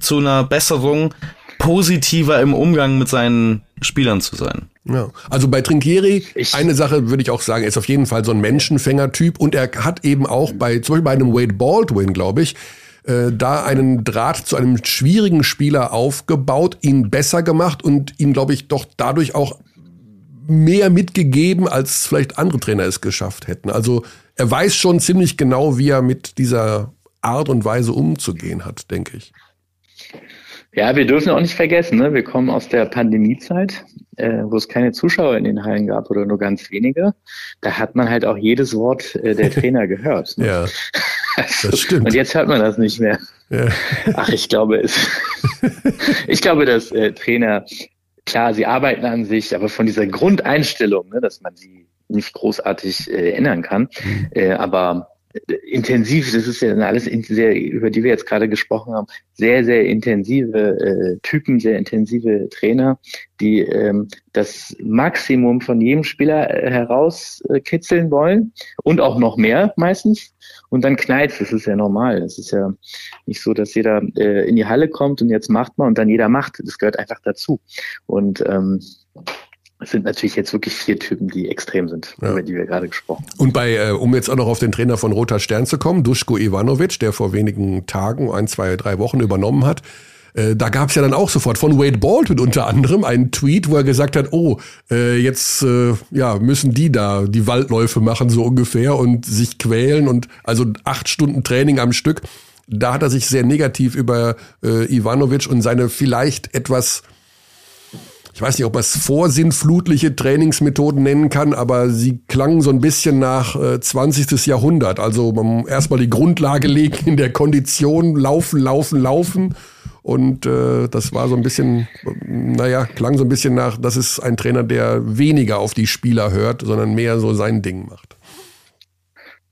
zu einer Besserung, positiver im Umgang mit seinen Spielern zu sein. Ja, also bei Trinkieri, ich eine Sache würde ich auch sagen, er ist auf jeden Fall so ein Menschenfänger-Typ und er hat eben auch bei, zum Beispiel bei einem Wade Baldwin, glaube ich, äh, da einen Draht zu einem schwierigen Spieler aufgebaut, ihn besser gemacht und ihn, glaube ich, doch dadurch auch mehr mitgegeben, als vielleicht andere Trainer es geschafft hätten. Also er weiß schon ziemlich genau, wie er mit dieser Art und Weise umzugehen hat, denke ich. Ja, wir dürfen auch nicht vergessen, ne? wir kommen aus der Pandemiezeit, äh, wo es keine Zuschauer in den Hallen gab oder nur ganz wenige. Da hat man halt auch jedes Wort äh, der (laughs) Trainer gehört. Ne? ja, (laughs) das stimmt. Und jetzt hört man das nicht mehr. Ja. Ach, ich glaube, es, (laughs) ich glaube, dass äh, Trainer klar, sie arbeiten an sich, aber von dieser Grundeinstellung, ne, dass man sie nicht großartig äh, ändern kann, mhm. äh, aber intensiv, das ist ja alles sehr, über die wir jetzt gerade gesprochen haben, sehr, sehr intensive äh, Typen, sehr intensive Trainer, die ähm, das Maximum von jedem Spieler äh, herauskitzeln wollen und auch noch mehr meistens. Und dann knallt Das ist ja normal. Es ist ja nicht so, dass jeder äh, in die Halle kommt und jetzt macht man und dann jeder macht. Das gehört einfach dazu. Und ähm, es sind natürlich jetzt wirklich vier Typen, die extrem sind, ja. über die wir gerade gesprochen haben. Und bei, äh, um jetzt auch noch auf den Trainer von Roter Stern zu kommen, Duschko Ivanovic, der vor wenigen Tagen, ein, zwei, drei Wochen übernommen hat, äh, da gab es ja dann auch sofort von Wade Baldwin unter anderem einen Tweet, wo er gesagt hat, oh, äh, jetzt äh, ja müssen die da die Waldläufe machen so ungefähr und sich quälen und also acht Stunden Training am Stück. Da hat er sich sehr negativ über äh, Ivanovic und seine vielleicht etwas ich weiß nicht, ob man es vorsinnflutliche Trainingsmethoden nennen kann, aber sie klangen so ein bisschen nach äh, 20. Jahrhundert. Also man erstmal die Grundlage (laughs) legen in der Kondition, laufen, laufen, laufen und äh, das war so ein bisschen, naja, klang so ein bisschen nach, das ist ein Trainer, der weniger auf die Spieler hört, sondern mehr so sein Ding macht.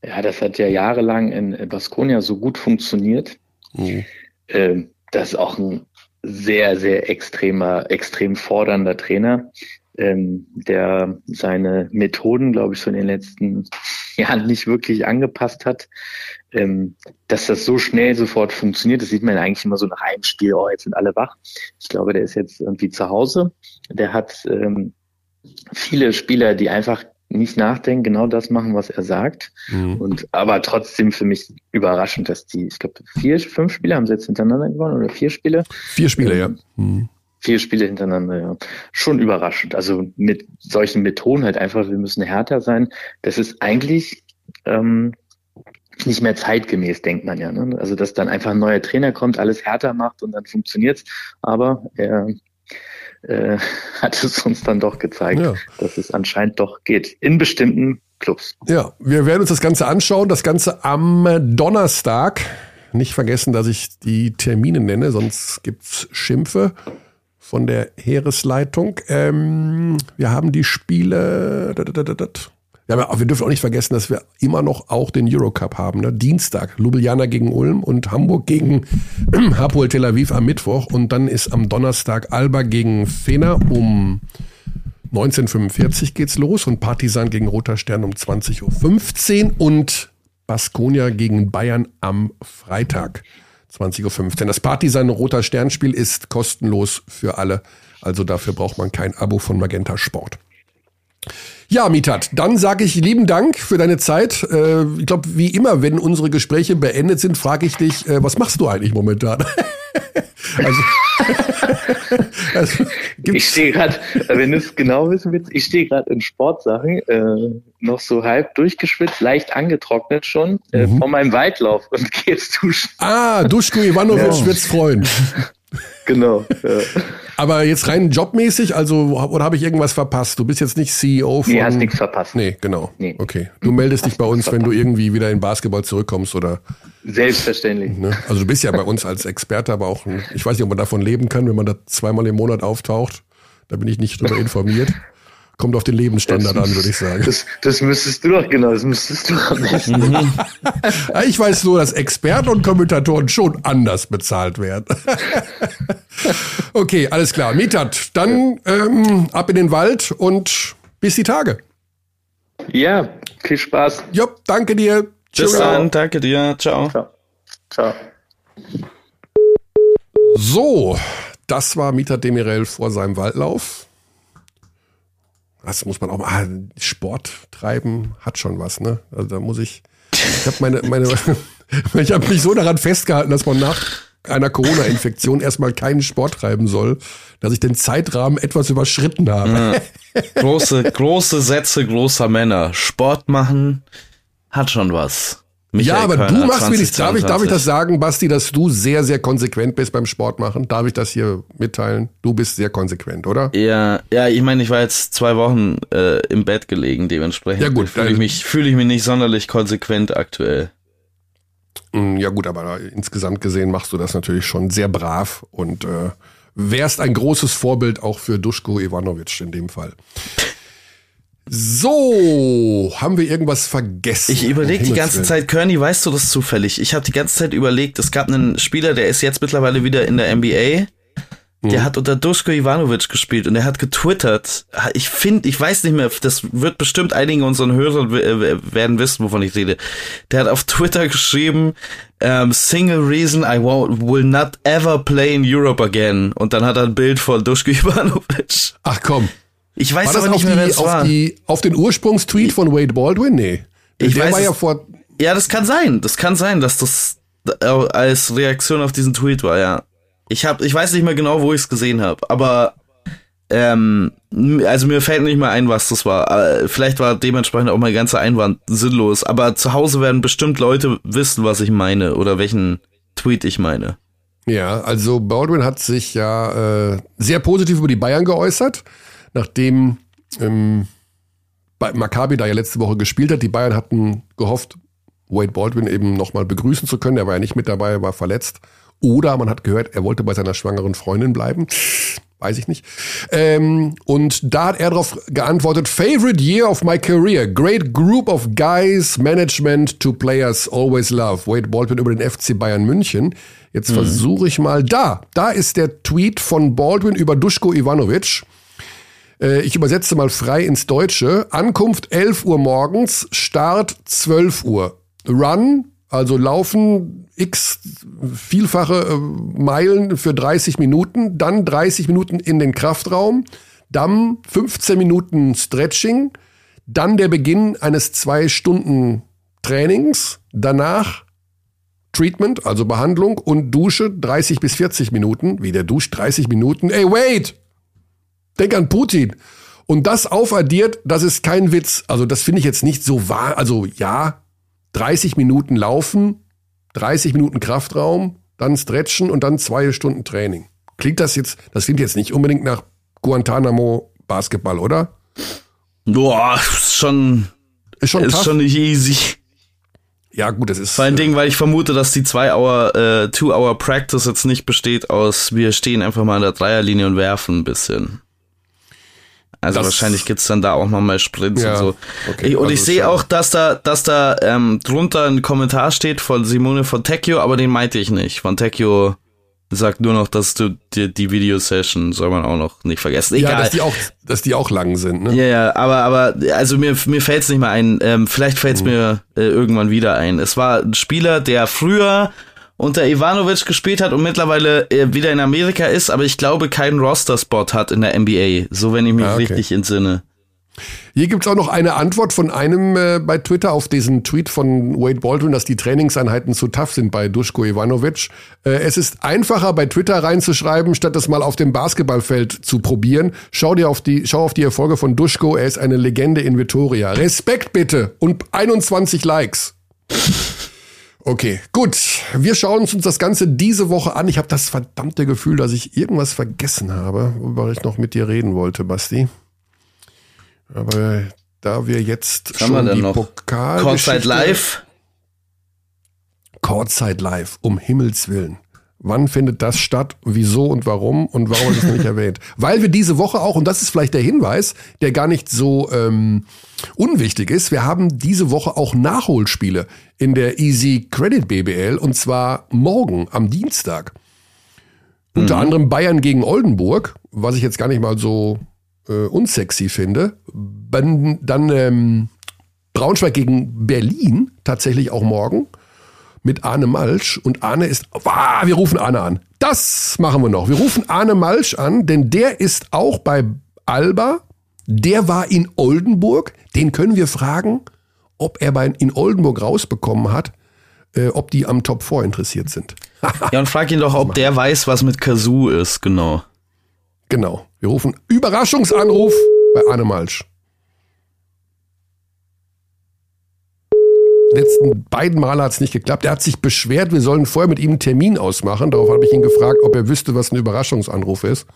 Ja, das hat ja jahrelang in Baskonia so gut funktioniert. Mhm. Ähm, das ist auch ein sehr, sehr extremer, extrem fordernder Trainer, ähm, der seine Methoden, glaube ich, so in den letzten (laughs) Jahren nicht wirklich angepasst hat ähm, dass das so schnell sofort funktioniert, das sieht man eigentlich immer so nach einem Spiel, oh, jetzt sind alle wach. Ich glaube, der ist jetzt irgendwie zu Hause. Der hat ähm, viele Spieler, die einfach nicht nachdenken, genau das machen, was er sagt. Mhm. Und aber trotzdem für mich überraschend, dass die, ich glaube, vier, fünf Spiele haben sie jetzt hintereinander gewonnen oder vier Spiele. Vier Spiele, ähm, ja. Mhm. Vier Spiele hintereinander, ja. Schon überraschend. Also mit solchen Methoden halt einfach, wir müssen härter sein. Das ist eigentlich ähm, nicht mehr zeitgemäß, denkt man ja. Ne? Also dass dann einfach ein neuer Trainer kommt, alles härter macht und dann funktioniert's. Aber er äh, (laughs) hat es uns dann doch gezeigt, ja. dass es anscheinend doch geht. In bestimmten Clubs. Ja, wir werden uns das Ganze anschauen. Das Ganze am Donnerstag. Nicht vergessen, dass ich die Termine nenne, sonst gibt's Schimpfe von der Heeresleitung. Ähm, wir haben die Spiele. Ja, aber wir dürfen auch nicht vergessen, dass wir immer noch auch den Eurocup haben. Ne? Dienstag Ljubljana gegen Ulm und Hamburg gegen (clears throat) Hapoel Tel Aviv am Mittwoch. Und dann ist am Donnerstag Alba gegen Fener um 1945 geht's los und Partisan gegen Roter Stern um 20.15 Uhr und Baskonia gegen Bayern am Freitag. 20.15 Uhr. Das Partisan Roter Sternspiel ist kostenlos für alle. Also dafür braucht man kein Abo von Magenta Sport. Ja, Mitat, dann sage ich lieben Dank für deine Zeit. Äh, ich glaube, wie immer, wenn unsere Gespräche beendet sind, frage ich dich, äh, was machst du eigentlich momentan? (laughs) also, (laughs) also ich stehe gerade, wenn du es genau wissen willst, ich stehe gerade in Sportsachen, äh, noch so halb durchgeschwitzt, leicht angetrocknet schon, äh, mhm. von meinem Waldlauf und (laughs) gehe jetzt duschen. Ah, Duschko Ivanovic ja. wird's freuen. Genau. Ja. Aber jetzt rein jobmäßig, also oder habe ich irgendwas verpasst? Du bist jetzt nicht CEO von. Nee, hast nichts verpasst. Nee, genau. Nee. Okay. Du meldest dich bei uns, wenn du irgendwie wieder in Basketball zurückkommst oder. Selbstverständlich. Ne? Also du bist ja bei uns als Experte, aber auch, ich weiß nicht, ob man davon leben kann, wenn man da zweimal im Monat auftaucht. Da bin ich nicht drüber informiert. Kommt auf den Lebensstandard das, an, würde ich (laughs) sagen. Das, das müsstest du doch, genau, das müsstest du am besten. Mhm. (laughs) ich weiß nur, dass Experten und Kommentatoren schon anders bezahlt werden. (laughs) okay, alles klar. Mietat, dann ähm, ab in den Wald und bis die Tage. Ja, viel Spaß. Ja, danke dir. Bis dann, danke dir. Ciao. Ciao. Ciao. So, das war Mieter Demirel vor seinem Waldlauf das muss man auch mal, ah, Sport treiben hat schon was, ne? Also da muss ich, ich habe meine, meine, (laughs) ich habe mich so daran festgehalten, dass man nach einer Corona-Infektion erstmal keinen Sport treiben soll, dass ich den Zeitrahmen etwas überschritten habe. Ja. (laughs) Große, große Sätze großer Männer. Sport machen hat schon was. Michael ja, aber Körner, du machst mir nichts. Darf ich, darf ich das sagen, Basti, dass du sehr, sehr konsequent bist beim Sport machen? Darf ich das hier mitteilen? Du bist sehr konsequent, oder? Ja, ja, ich meine, ich war jetzt zwei Wochen äh, im Bett gelegen, dementsprechend ja, gut, fühle ich, mich, fühl ich mich nicht sonderlich konsequent aktuell. Mm, ja gut, aber insgesamt gesehen machst du das natürlich schon sehr brav und äh, wärst ein großes Vorbild auch für Duschko Ivanovic in dem Fall. So, haben wir irgendwas vergessen? Ich überlege die ganze Zeit, Kearney, weißt du das zufällig? Ich habe die ganze Zeit überlegt, es gab einen Spieler, der ist jetzt mittlerweile wieder in der NBA. Der mhm. hat unter Dusko Ivanovic gespielt und er hat getwittert. Ich finde, ich weiß nicht mehr, das wird bestimmt einigen unseren Hörern werden wissen, wovon ich rede. Der hat auf Twitter geschrieben, um, single reason I will not ever play in Europe again. Und dann hat er ein Bild von Dusko (laughs) Ivanovic. Ach komm. Ich weiß aber nicht mehr, wer es war. Die, auf den Ursprungstweet von Wade Baldwin? Nee. Ich Der weiß war ja vor. Ja, das kann sein. Das kann sein, dass das als Reaktion auf diesen Tweet war, ja. Ich hab, ich weiß nicht mehr genau, wo ich es gesehen habe, aber ähm, also mir fällt nicht mehr ein, was das war. Vielleicht war dementsprechend auch mein ganzer Einwand sinnlos, aber zu Hause werden bestimmt Leute wissen, was ich meine oder welchen Tweet ich meine. Ja, also Baldwin hat sich ja äh, sehr positiv über die Bayern geäußert nachdem ähm, Maccabi da ja letzte Woche gespielt hat. Die Bayern hatten gehofft, Wade Baldwin eben nochmal begrüßen zu können. Er war ja nicht mit dabei, war verletzt. Oder man hat gehört, er wollte bei seiner schwangeren Freundin bleiben. Weiß ich nicht. Ähm, und da hat er darauf geantwortet, Favorite year of my career. Great group of guys, management to players always love. Wade Baldwin über den FC Bayern München. Jetzt mhm. versuche ich mal da. Da ist der Tweet von Baldwin über Duschko Ivanovic. Äh, ich übersetze mal frei ins Deutsche. Ankunft 11 Uhr morgens, Start 12 Uhr. Run, also laufen x vielfache äh, Meilen für 30 Minuten, dann 30 Minuten in den Kraftraum, dann 15 Minuten Stretching, dann der Beginn eines zwei Stunden Trainings, danach Treatment, also Behandlung und Dusche 30 bis 40 Minuten. Wie der duscht 30 Minuten? Ey, wait! Denk an Putin. Und das aufaddiert, das ist kein Witz. Also das finde ich jetzt nicht so wahr. Also ja, 30 Minuten laufen, 30 Minuten Kraftraum, dann Stretchen und dann zwei Stunden Training. Klingt das jetzt, das klingt jetzt nicht unbedingt nach Guantanamo Basketball, oder? Boah, ist schon, Ist schon, ist tough. schon nicht easy. Ja, gut, das ist. Vor allen Dingen, weil ich vermute, dass die zwei Hour, äh, two Hour Practice jetzt nicht besteht aus, wir stehen einfach mal an der Dreierlinie und werfen ein bisschen. Also Das- wahrscheinlich gibt's dann da auch nochmal Sprints Ja, und so. okay, ich, und also ich sehe auch, dass da, dass da ähm, drunter ein Kommentar steht von Simone von Tecchio, aber den meinte ich nicht. Von Tecchio sagt nur noch, dass du die, die Videosession soll man auch noch nicht vergessen. Egal. ja, dass die auch, dass die auch lang sind, ne? Ja, ja, aber, aber, also mir, mir fällt's nicht mehr ein. Ähm, vielleicht fällt's mir äh, irgendwann wieder ein. Es war ein Spieler, der früher unter Ivanovic gespielt hat und mittlerweile äh, wieder in Amerika ist, aber ich glaube keinen Roster-Spot hat in der NBA. So, wenn ich mich Ah, okay. richtig entsinne. Hier gibt's auch noch eine Antwort von einem äh, bei Twitter auf diesen Tweet von Wade Baldwin, dass die Trainingseinheiten zu tough sind bei Duschko Ivanovic. Äh, es ist einfacher bei Twitter reinzuschreiben, statt das mal auf dem Basketballfeld zu probieren. Schau dir auf die, schau auf die Erfolge von Duschko, er ist eine Legende in Vitoria. Respekt bitte und 21 Likes. Okay, gut. Wir schauen uns das Ganze diese Woche an. Ich habe das verdammte Gefühl, dass ich irgendwas vergessen habe, worüber ich noch mit dir reden wollte, Basti. Aber da wir jetzt Was haben wir schon die noch? Pokal Courtside Live. Courtside Live, um Himmels Willen. Wann findet das statt? Wieso und warum? Und warum ich es nicht (laughs) erwähnt? Weil wir diese Woche auch, und das ist vielleicht der Hinweis, der gar nicht so ähm, unwichtig ist, wir haben diese Woche auch Nachholspiele in der Easy Credit BBL und zwar morgen am Dienstag. Unter anderem Bayern gegen Oldenburg, was ich jetzt gar nicht mal so äh, unsexy finde. Dann, dann ähm, Braunschweig gegen Berlin, tatsächlich auch morgen mit Arne Malsch und Arne ist, ah, wir rufen Arne an. Das machen wir noch. Wir rufen Arne Malsch an, denn der ist auch bei Alba. Der war in Oldenburg. Den können wir fragen, ob er bei, in Oldenburg rausbekommen hat, äh, ob die am Top 4 interessiert sind. (laughs) Ja, und frag ihn doch, ob der weiß, was mit Kazoo ist, genau. Genau. Wir rufen Überraschungsanruf bei Arne Malsch. Letzten beiden Male hat es nicht geklappt. Er hat sich beschwert, wir sollen vorher mit ihm einen Termin ausmachen. Darauf habe ich ihn gefragt, ob er wüsste, was ein Überraschungsanruf ist.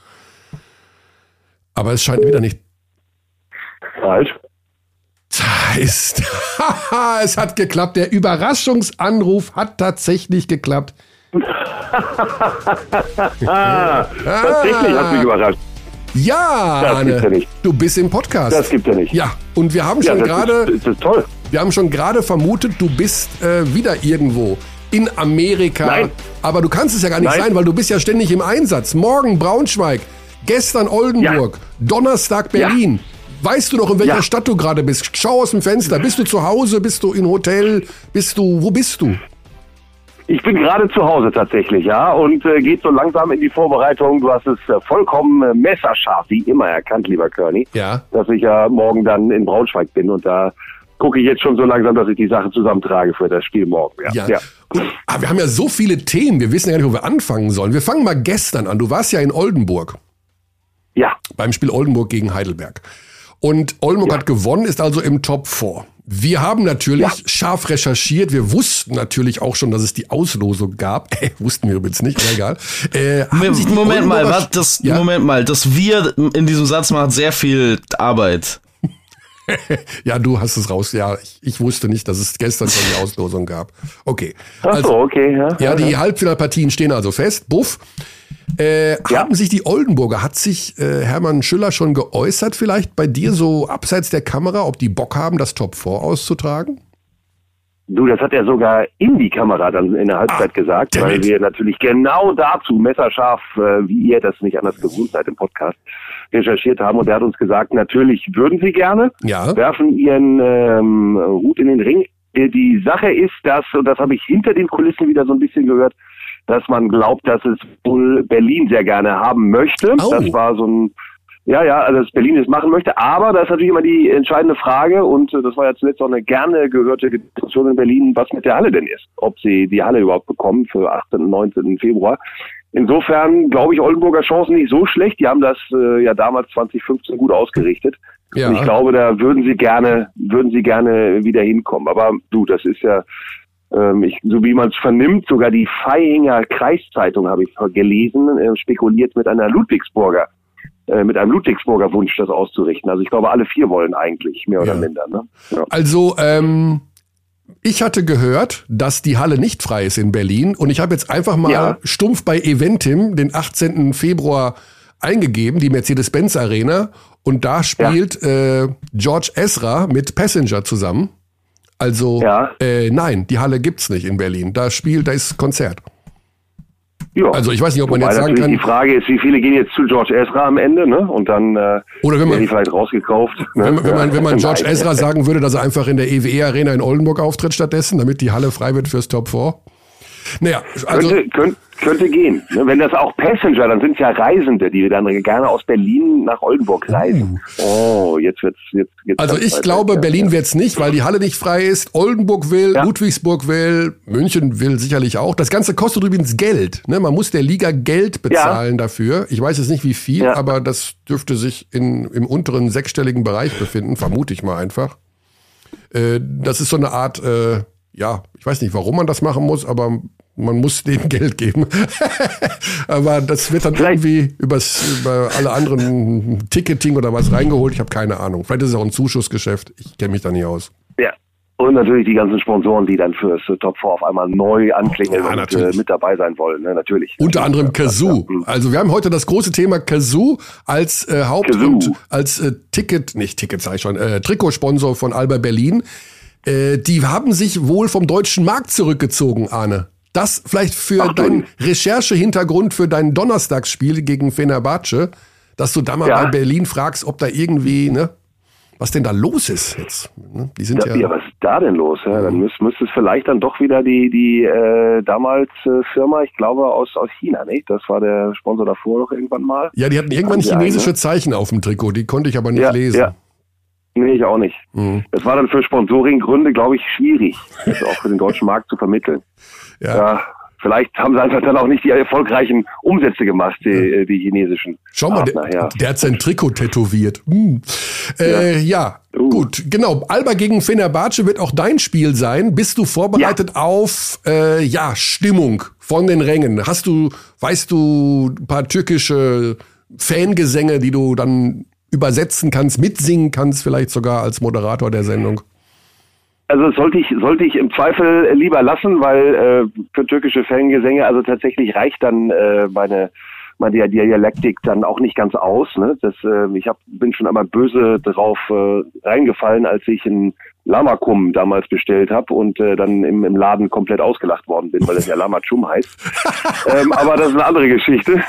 Aber es scheint wieder nicht. Falsch. Ist. (laughs) es hat geklappt. Der Überraschungsanruf hat tatsächlich geklappt. Ah, (laughs) tatsächlich hat mich überrascht. Ja, Das Arne, ja nicht. du bist im Podcast. Das gibt ja nicht. ja, und wir haben Ja, schon das gerade, ist, das ist toll. wir haben schon gerade vermutet, du bist äh, wieder irgendwo in Amerika. Nein. Aber du kannst es ja gar nicht Nein. sein, weil du bist ja ständig im Einsatz. Morgen Braunschweig, gestern Oldenburg, Donnerstag Berlin. Weißt du noch, in welcher Ja. Stadt du gerade bist? Schau aus dem Fenster. Bist du zu Hause? Bist du im Hotel? Bist du, wo bist du? Ich bin gerade zu Hause tatsächlich, ja, und äh, geht so langsam in die Vorbereitung. Du hast es äh, vollkommen äh, messerscharf, wie immer erkannt, lieber Körny, Ja. dass ich ja morgen dann in Braunschweig bin und da gucke ich jetzt schon so langsam, dass ich die Sache zusammentrage für das Spiel morgen. Ja. ja. Ah, wir haben ja so viele Themen. Wir wissen ja gar nicht, wo wir anfangen sollen. Wir fangen mal gestern an. Du warst ja in Oldenburg. ja. beim Spiel Oldenburg gegen Heidelberg. Und Oldenburg hat gewonnen, ist also im Top 4. Wir haben natürlich Ja. scharf recherchiert. Wir wussten natürlich auch schon, dass es die Auslosung gab. (laughs) Äh, wussten wir übrigens nicht, egal. Äh, Moment mal, was, das, Ja? Moment mal, das wir in diesem Satz macht sehr viel Arbeit. (laughs) Ja, du hast es raus. Ja, ich, ich wusste nicht, dass es gestern schon die Auslosung gab. Okay. Ach so, Also, okay. Ja, ja, die Halbfinalpartien stehen also fest. Buff. Äh, Ja. Haben sich die Oldenburger, hat sich äh, Hermann Schüller schon geäußert, vielleicht bei dir so abseits der Kamera, ob die Bock haben, das Top 4 auszutragen? Du, das hat er sogar in die Kamera dann in der Halbzeit Ah, gesagt, weil wir natürlich genau dazu messerscharf, äh, wie ihr das nicht anders gewohnt seid im Podcast, recherchiert haben. Und er hat uns gesagt, natürlich würden sie gerne, Ja. werfen ihren ähm, Hut in den Ring. Äh, Die Sache ist, dass, und das habe ich hinter den Kulissen wieder so ein bisschen gehört, dass man glaubt, dass es wohl Berlin sehr gerne haben möchte. Oh. Das war so ein Ja, ja, also dass Berlin es machen möchte. Aber da ist natürlich immer die entscheidende Frage, und äh, das war ja zuletzt auch eine gerne gehörte Diskussion in Berlin, was mit der Halle denn ist. Ob sie die Halle überhaupt bekommen für 18. und 19. Februar. Insofern glaube ich Oldenburger Chancen nicht so schlecht. Die haben das äh, ja damals 2015 gut ausgerichtet. Ja. Und ich glaube, da würden sie gerne, würden sie gerne wieder hinkommen. Aber du, das ist ja, ähm, ich, so wie man es vernimmt, sogar die Feihinger Kreiszeitung habe ich gelesen, äh, spekuliert mit einer Ludwigsburger, äh, mit einem Ludwigsburger Wunsch, das auszurichten. Also ich glaube, alle vier wollen eigentlich, mehr oder Ja. minder. Ne? Ja. Also, ähm, ich hatte gehört, dass die Halle nicht frei ist in Berlin und ich habe jetzt einfach mal Ja. stumpf bei Eventim den 18. Februar eingegeben, die Mercedes-Benz Arena und da spielt äh, George Ezra mit Passenger zusammen. Also Ja. äh, nein, die Halle gibt's nicht in Berlin. Da spielt, da ist Konzert. Ja. Also ich weiß nicht, ob man Wobei jetzt sagen kann, die Frage ist, wie viele gehen jetzt zu George Ezra am Ende, ne? Und dann äh, Oder wenn man- die vielleicht rausgekauft. Ne? wenn, man- wenn man, wenn man (laughs) George. Ezra sagen würde, dass er einfach in der EWE Arena in Oldenburg auftritt stattdessen, damit die Halle frei wird fürs Top 4. Naja, also könnte, könnte, könnte gehen. Ne? Wenn das auch Passenger, dann sind es ja Reisende, die dann gerne aus Berlin nach Oldenburg reisen. Oh, jetzt wird's jetzt. jetzt Also ich glaube, ja. Berlin wird's nicht, weil die Halle nicht frei ist. Oldenburg will, Ja. Ludwigsburg will, München will sicherlich auch. Das Ganze kostet übrigens Geld. Ne? Man muss der Liga Geld bezahlen dafür. Ich weiß jetzt nicht wie viel, Ja. aber das dürfte sich in, im unteren sechsstelligen Bereich befinden, vermute ich mal einfach. Äh, das ist so eine Art, äh, ja, ich weiß nicht, warum man das machen muss, aber man muss denen (laughs) Geld geben. aber das wird dann Vielleicht- irgendwie übers, über alle anderen Ticketing oder was reingeholt. Ich habe keine Ahnung. Vielleicht ist es auch ein Zuschussgeschäft. Ich kenne mich da nicht aus. Ja. Und natürlich die ganzen Sponsoren, die dann fürs äh, Top 4 auf einmal neu anklingeln Ja, und äh, mit dabei sein wollen. Ne? Natürlich. Unter anderem Kazoo. ja. Also wir haben heute das große Thema Kazoo als äh, Haupt- Kazoo. und als äh, Ticket, nicht Ticket sag ich schon, äh, Trikotsponsor von Alba Berlin. Äh, die haben sich wohl vom deutschen Markt zurückgezogen, Arne. Das vielleicht für Ach du. deinen Recherchehintergrund für dein Donnerstagsspiel gegen Fenerbahce, dass du da mal Ja. bei Berlin fragst, ob da irgendwie, ne, was denn da los ist jetzt. Ne? Die sind Ja, ja, ja, was ist da denn los? Ja, dann müsste, müsste es vielleicht dann doch wieder die, die äh, damals äh, Firma, ich glaube aus, aus China, nicht? Das war der Sponsor davor noch irgendwann mal. ja, die hatten irgendwann Haben chinesische Zeichen auf dem Trikot, die konnte ich aber nicht Ja, lesen. ja. Nee, ich auch nicht. Mhm. Das war dann für Sponsoringgründe, glaube ich, schwierig, das auch für den deutschen Markt zu vermitteln. Ja. Ja, vielleicht haben sie einfach dann auch nicht die erfolgreichen Umsätze gemacht, die, äh, die chinesischen. Schau mal, Partner, der, ja. der hat sein Trikot tätowiert. Hm. Äh, ja, Uh. gut, genau. Alba gegen Fenerbahce wird auch dein Spiel sein. Bist du vorbereitet auf äh, ja Stimmung von den Rängen? Hast du, weißt du, ein paar türkische Fangesänge, die du dann übersetzen kannst, mitsingen kannst, vielleicht sogar als Moderator der Sendung? Also sollte ich sollte ich im Zweifel lieber lassen, weil äh, für türkische Fangesänge also tatsächlich reicht dann äh, meine meine Dialektik dann auch nicht ganz aus. Ne? Das, äh, ich hab, bin schon einmal böse drauf äh, reingefallen, als ich ein Lamakum damals bestellt habe und äh, dann im, im Laden komplett ausgelacht worden bin, weil das ja (laughs) Lamachum heißt. (laughs) ähm, aber das ist eine andere Geschichte. (laughs)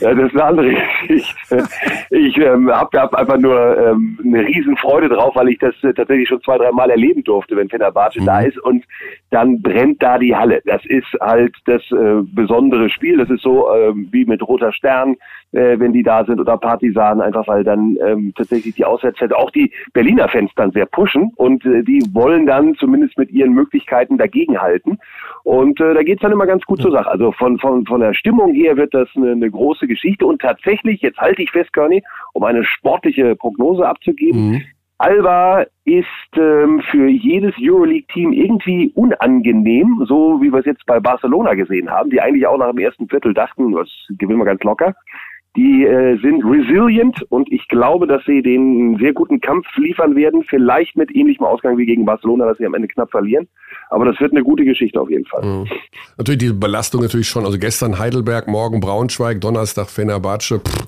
ja, das ist eine andere Geschichte. Ich ähm, habe hab einfach nur ähm, eine Riesenfreude drauf, weil ich das äh, tatsächlich schon zwei, drei Mal erleben durfte, wenn Fenerbahce da ist und dann brennt da die Halle. Das ist halt das äh, besondere Spiel. Das ist so ähm, wie mit Roter Stern, äh, wenn die da sind oder Partisan, einfach weil dann ähm, tatsächlich die Auswärtsfans, auch die Berliner Fans dann sehr pushen und äh, die wollen dann zumindest mit ihren Möglichkeiten dagegenhalten. Und äh, da geht's dann immer ganz gut zur Sache. Also von, von, von der Stimmung her wird das eine, eine große Geschichte. Und tatsächlich, jetzt halte ich fest, Körny, um eine sportliche Prognose abzugeben, Mhm. Alba ist ähm, für jedes Euroleague-Team irgendwie unangenehm, so wie wir es jetzt bei Barcelona gesehen haben, die eigentlich auch nach dem ersten Viertel dachten, das gewinnen wir ganz locker. Die äh, sind resilient und ich glaube, dass sie den sehr guten Kampf liefern werden, vielleicht mit ähnlichem Ausgang wie gegen Barcelona, dass sie am Ende knapp verlieren. Aber das wird eine gute Geschichte auf jeden Fall. Mhm. Natürlich die Belastung natürlich schon. Also gestern Heidelberg, morgen Braunschweig, Donnerstag Fenerbahce. Pff,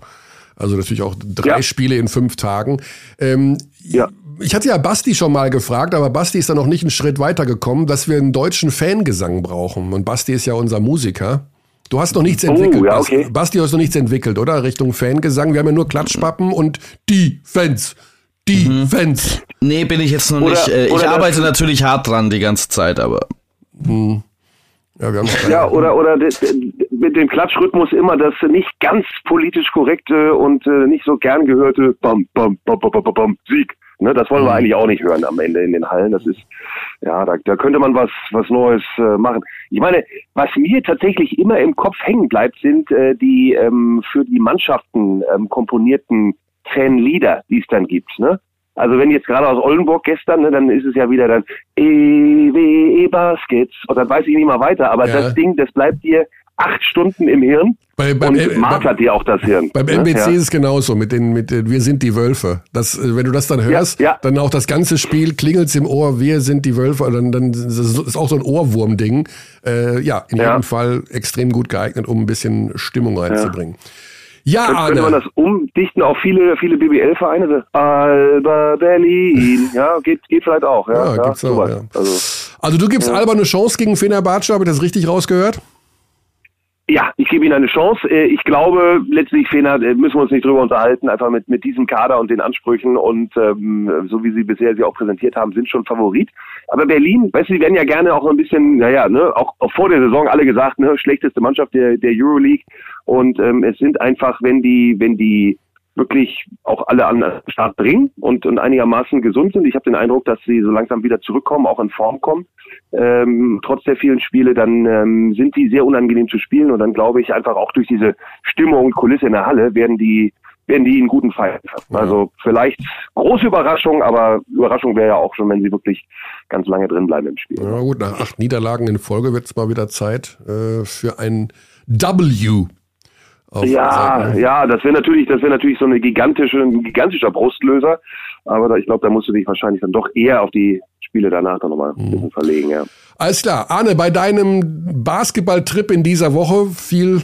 also natürlich auch drei Ja. Spiele in fünf Tagen. Ähm, Ja. Ich hatte ja Basti schon mal gefragt, aber Basti ist da noch nicht einen Schritt weiter gekommen, dass wir einen deutschen Fangesang brauchen. Und Basti ist ja unser Musiker. Du hast noch nichts Oh, entwickelt. ja, Basti. okay. Basti, du hast noch nichts entwickelt, oder? Richtung Fangesang. Wir haben ja nur Klatschpappen und die Fans. Die Mhm. Fans. Nee, bin ich jetzt noch Oder- nicht. Äh, ich arbeite natürlich hart dran die ganze Zeit, aber Ja, wir haben noch keine- Ja, oder, oder mit dem Klatschrhythmus immer das nicht ganz politisch korrekte und äh, nicht so gern gehörte Bam, Bam, Bam, Bam, Bam, Bam, Sieg. Ne, das wollen wir eigentlich auch nicht hören am Ende in den Hallen. Das ist, ja, da, da könnte man was, was Neues äh, machen. Ich meine, was mir tatsächlich immer im Kopf hängen bleibt, sind äh, die ähm, für die Mannschaften ähm, komponierten Fanlieder, die es dann gibt. Ne? Also wenn jetzt gerade aus Oldenburg gestern, ne, dann ist es ja wieder dann EWE Baskets und dann weiß ich nicht mal weiter, aber Ja. das Ding, das bleibt dir acht Stunden im Hirn Bei- beim- und äh, martert dir auch das Hirn. Beim ne? NBC Ja. ist es genauso mit den mit den Wir sind die Wölfe. Das, äh, wenn du das dann hörst, ja. dann auch das ganze Spiel klingelt's im Ohr. Wir sind die Wölfe. Dann, dann ist es auch so ein Ohrwurm-Ding. Äh, ja, in Ja. jedem Fall extrem gut geeignet, um ein bisschen Stimmung reinzubringen. Ja, Könnte, könnte man Arne. das umdichten auf viele, viele BBL-Vereine? Alba Berlin. (laughs) Ja, geht, geht vielleicht auch. Ja, Ja, gibt's auch, ja. Also, Also du gibst Alba eine Chance gegen Fenerbahce, habe ich das richtig rausgehört? Ja, ich gebe Ihnen eine Chance. Äh, Ich glaube, letztlich, Fena, äh, müssen wir uns nicht drüber unterhalten, einfach mit, mit diesem Kader und den Ansprüchen und ähm, so wie Sie bisher sie auch präsentiert haben, sind schon Favorit. Aber Berlin, weißt du, die werden ja gerne auch ein bisschen, naja, ne, auch, auch vor der Saison alle gesagt, ne, schlechteste Mannschaft der, der Euroleague. Und ähm, es sind einfach, wenn die, wenn die wirklich auch alle an den Start bringen und, und einigermaßen gesund sind. Ich habe den Eindruck, dass sie so langsam wieder zurückkommen, auch in Form kommen. Ähm, trotz der vielen Spiele, dann ähm, sind die sehr unangenehm zu spielen und dann glaube ich einfach auch durch diese Stimmung und Kulisse in der Halle werden die werden die einen guten Fight. Also vielleicht große Überraschung, aber Überraschung wäre ja auch schon, wenn sie wirklich ganz lange drin bleiben im Spiel. Ja gut, nach acht Niederlagen in Folge wird's mal wieder Zeit äh, für ein W. Ja, Seiten- ja, das wäre natürlich, das wäre natürlich so eine gigantische, ein gigantischer Brustlöser. Aber da, ich glaube, da musst du dich wahrscheinlich dann doch eher auf die Spiele danach dann nochmal ein bisschen verlegen, ja. Alles klar. Arne, bei deinem Basketballtrip in dieser Woche viel.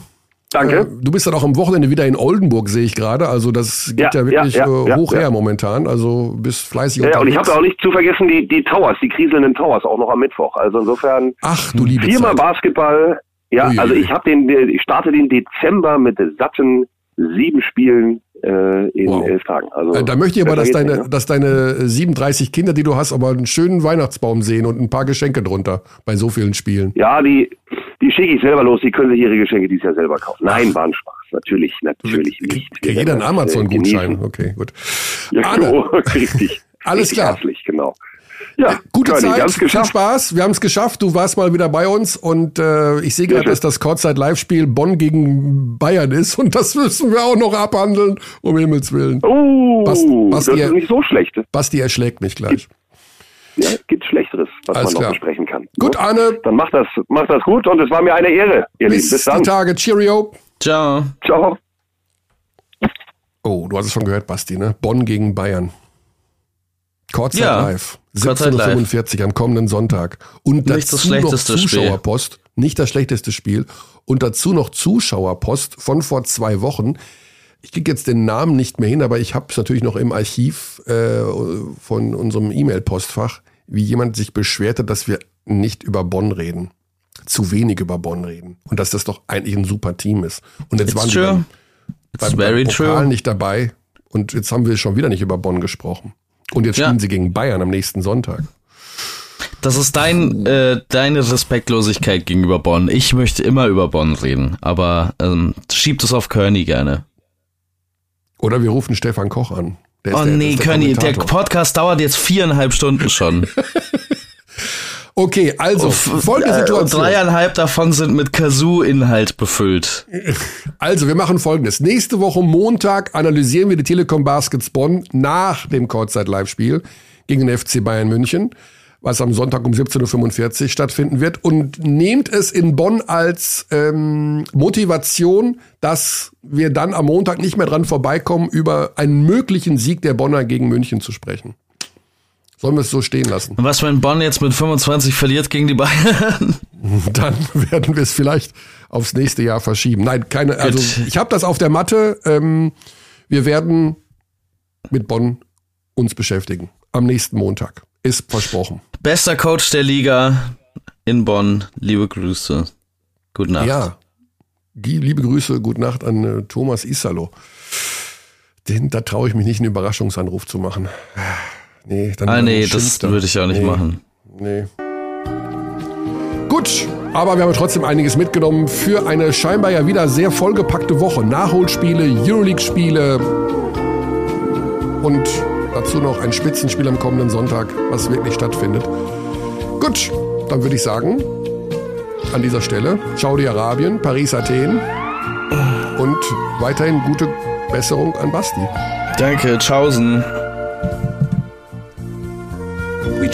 Danke. Äh, du bist dann auch am Wochenende wieder in Oldenburg, sehe ich gerade. Also das geht ja, Ja, wirklich ja, ja, äh, ja, hoch ja. her momentan. Also bist fleißig Ja, und ich unterwegs. habe auch nicht zu vergessen die, die Towers, die kriselnden Towers auch noch am Mittwoch. Also insofern Ach du liebe viermal Zeit. Basketball. Ja, Ui, also ich habe den, ich starte den Dezember mit satten sieben Spielen äh, in Wow. elf Tagen. Also Äh, Da möchte ich aber, dass besser geht's deine, nicht, ne? dass deine 37 Kinder, die du hast, aber einen schönen Weihnachtsbaum sehen und ein paar Geschenke drunter bei so vielen Spielen. Ja, die, die schicke ich selber los. Die können sich ihre Geschenke dieses Jahr selber kaufen. Nein, war ein Spaß. Natürlich, natürlich nicht. Kriegt jeder einen äh, Amazon-Gutschein. Okay, gut. Ja, Arne, (laughs) richtig. Alles richtig klar. Herzlich, genau. Ja, Gute Körny, Zeit, wir haben's viel geschafft. Spaß. Wir haben es geschafft. Du warst mal wieder bei uns und äh, ich sehe gerade, dass das Kurzzeit-Live-Spiel Bonn gegen Bayern ist und das müssen wir auch noch abhandeln, um Himmels Willen. Oh, Bast- Basti, das ist nicht so schlecht. Basti erschlägt mich gleich. Ja, gibt Schlechteres, was Alles man noch klar. besprechen kann. Gut, Arne, Dann macht das, macht das gut und es war mir eine Ehre, ihr Lieben. bis, Bis die dann. Tage. Cheerio. Ciao. Ciao. Oh, du hast es schon gehört, Basti, ne? Bonn gegen Bayern. Kurzzeit Ja, live. Kurzzeit live. 17.45 am kommenden Sonntag. Und Nicht das dazu noch schlechteste Spiel. Zuschauerpost. Nicht das schlechteste Spiel. Und dazu noch Zuschauerpost von vor zwei Wochen. Ich kriege jetzt den Namen nicht mehr hin, aber ich habe es natürlich noch im Archiv äh, von unserem E-Mail-Postfach, wie jemand sich beschwerte, dass wir nicht über Bonn reden. Zu wenig über Bonn reden. Und dass das doch eigentlich ein super Team ist. Und jetzt It's waren true. beim, beim, beim Pokal true. nicht dabei. Und jetzt haben wir schon wieder nicht über Bonn gesprochen. Und jetzt Ja. spielen sie gegen Bayern am nächsten Sonntag. Das ist dein, äh, deine Respektlosigkeit gegenüber Bonn. Ich möchte immer über Bonn reden, aber ähm, schiebt es auf Körny gerne. Oder wir rufen Stefan Koch an. Der Oh der, nee, der Körny, der Kommentator. Podcast dauert jetzt viereinhalb Stunden schon. (laughs) Okay, also folgende Äh, und Situation. dreieinhalb davon sind mit Kazoo-Inhalt befüllt. Also wir machen folgendes. Nächste Woche Montag analysieren wir die Telekom Baskets Bonn nach dem Kurzzeit-Live-Spiel gegen den FC Bayern München, was am Sonntag um 17.45 Uhr stattfinden wird. Und nehmt es in Bonn als ähm, Motivation, dass wir dann am Montag nicht mehr dran vorbeikommen, über einen möglichen Sieg der Bonner gegen München zu sprechen. Sollen wir es so stehen lassen? Und was, wenn Bonn jetzt mit 25 verliert gegen die Bayern? (laughs) Dann werden wir es vielleicht aufs nächste Jahr verschieben. Nein, keine. Also ich habe das auf der Matte. Ähm, wir werden mit Bonn uns beschäftigen am nächsten Montag. Ist versprochen. Bester Coach der Liga in Bonn. Liebe Grüße. Gute Nacht. Ja. Liebe Grüße, gute Nacht an äh, Thomas Isalo. Den, da traue ich mich nicht, einen Überraschungsanruf zu machen. Nee, dann Ah nee, das würde ich auch nicht nee, machen. Nee. Gut, Gut, aber wir haben trotzdem einiges mitgenommen für eine scheinbar ja wieder sehr vollgepackte Woche. Nachholspiele, Euroleague-Spiele und dazu noch ein Spitzenspiel am kommenden Sonntag, was wirklich stattfindet. Gut, dann würde ich sagen, an dieser Stelle Saudi-Arabien, Paris, Athen und weiterhin gute Besserung an Basti. Danke, tschaußen.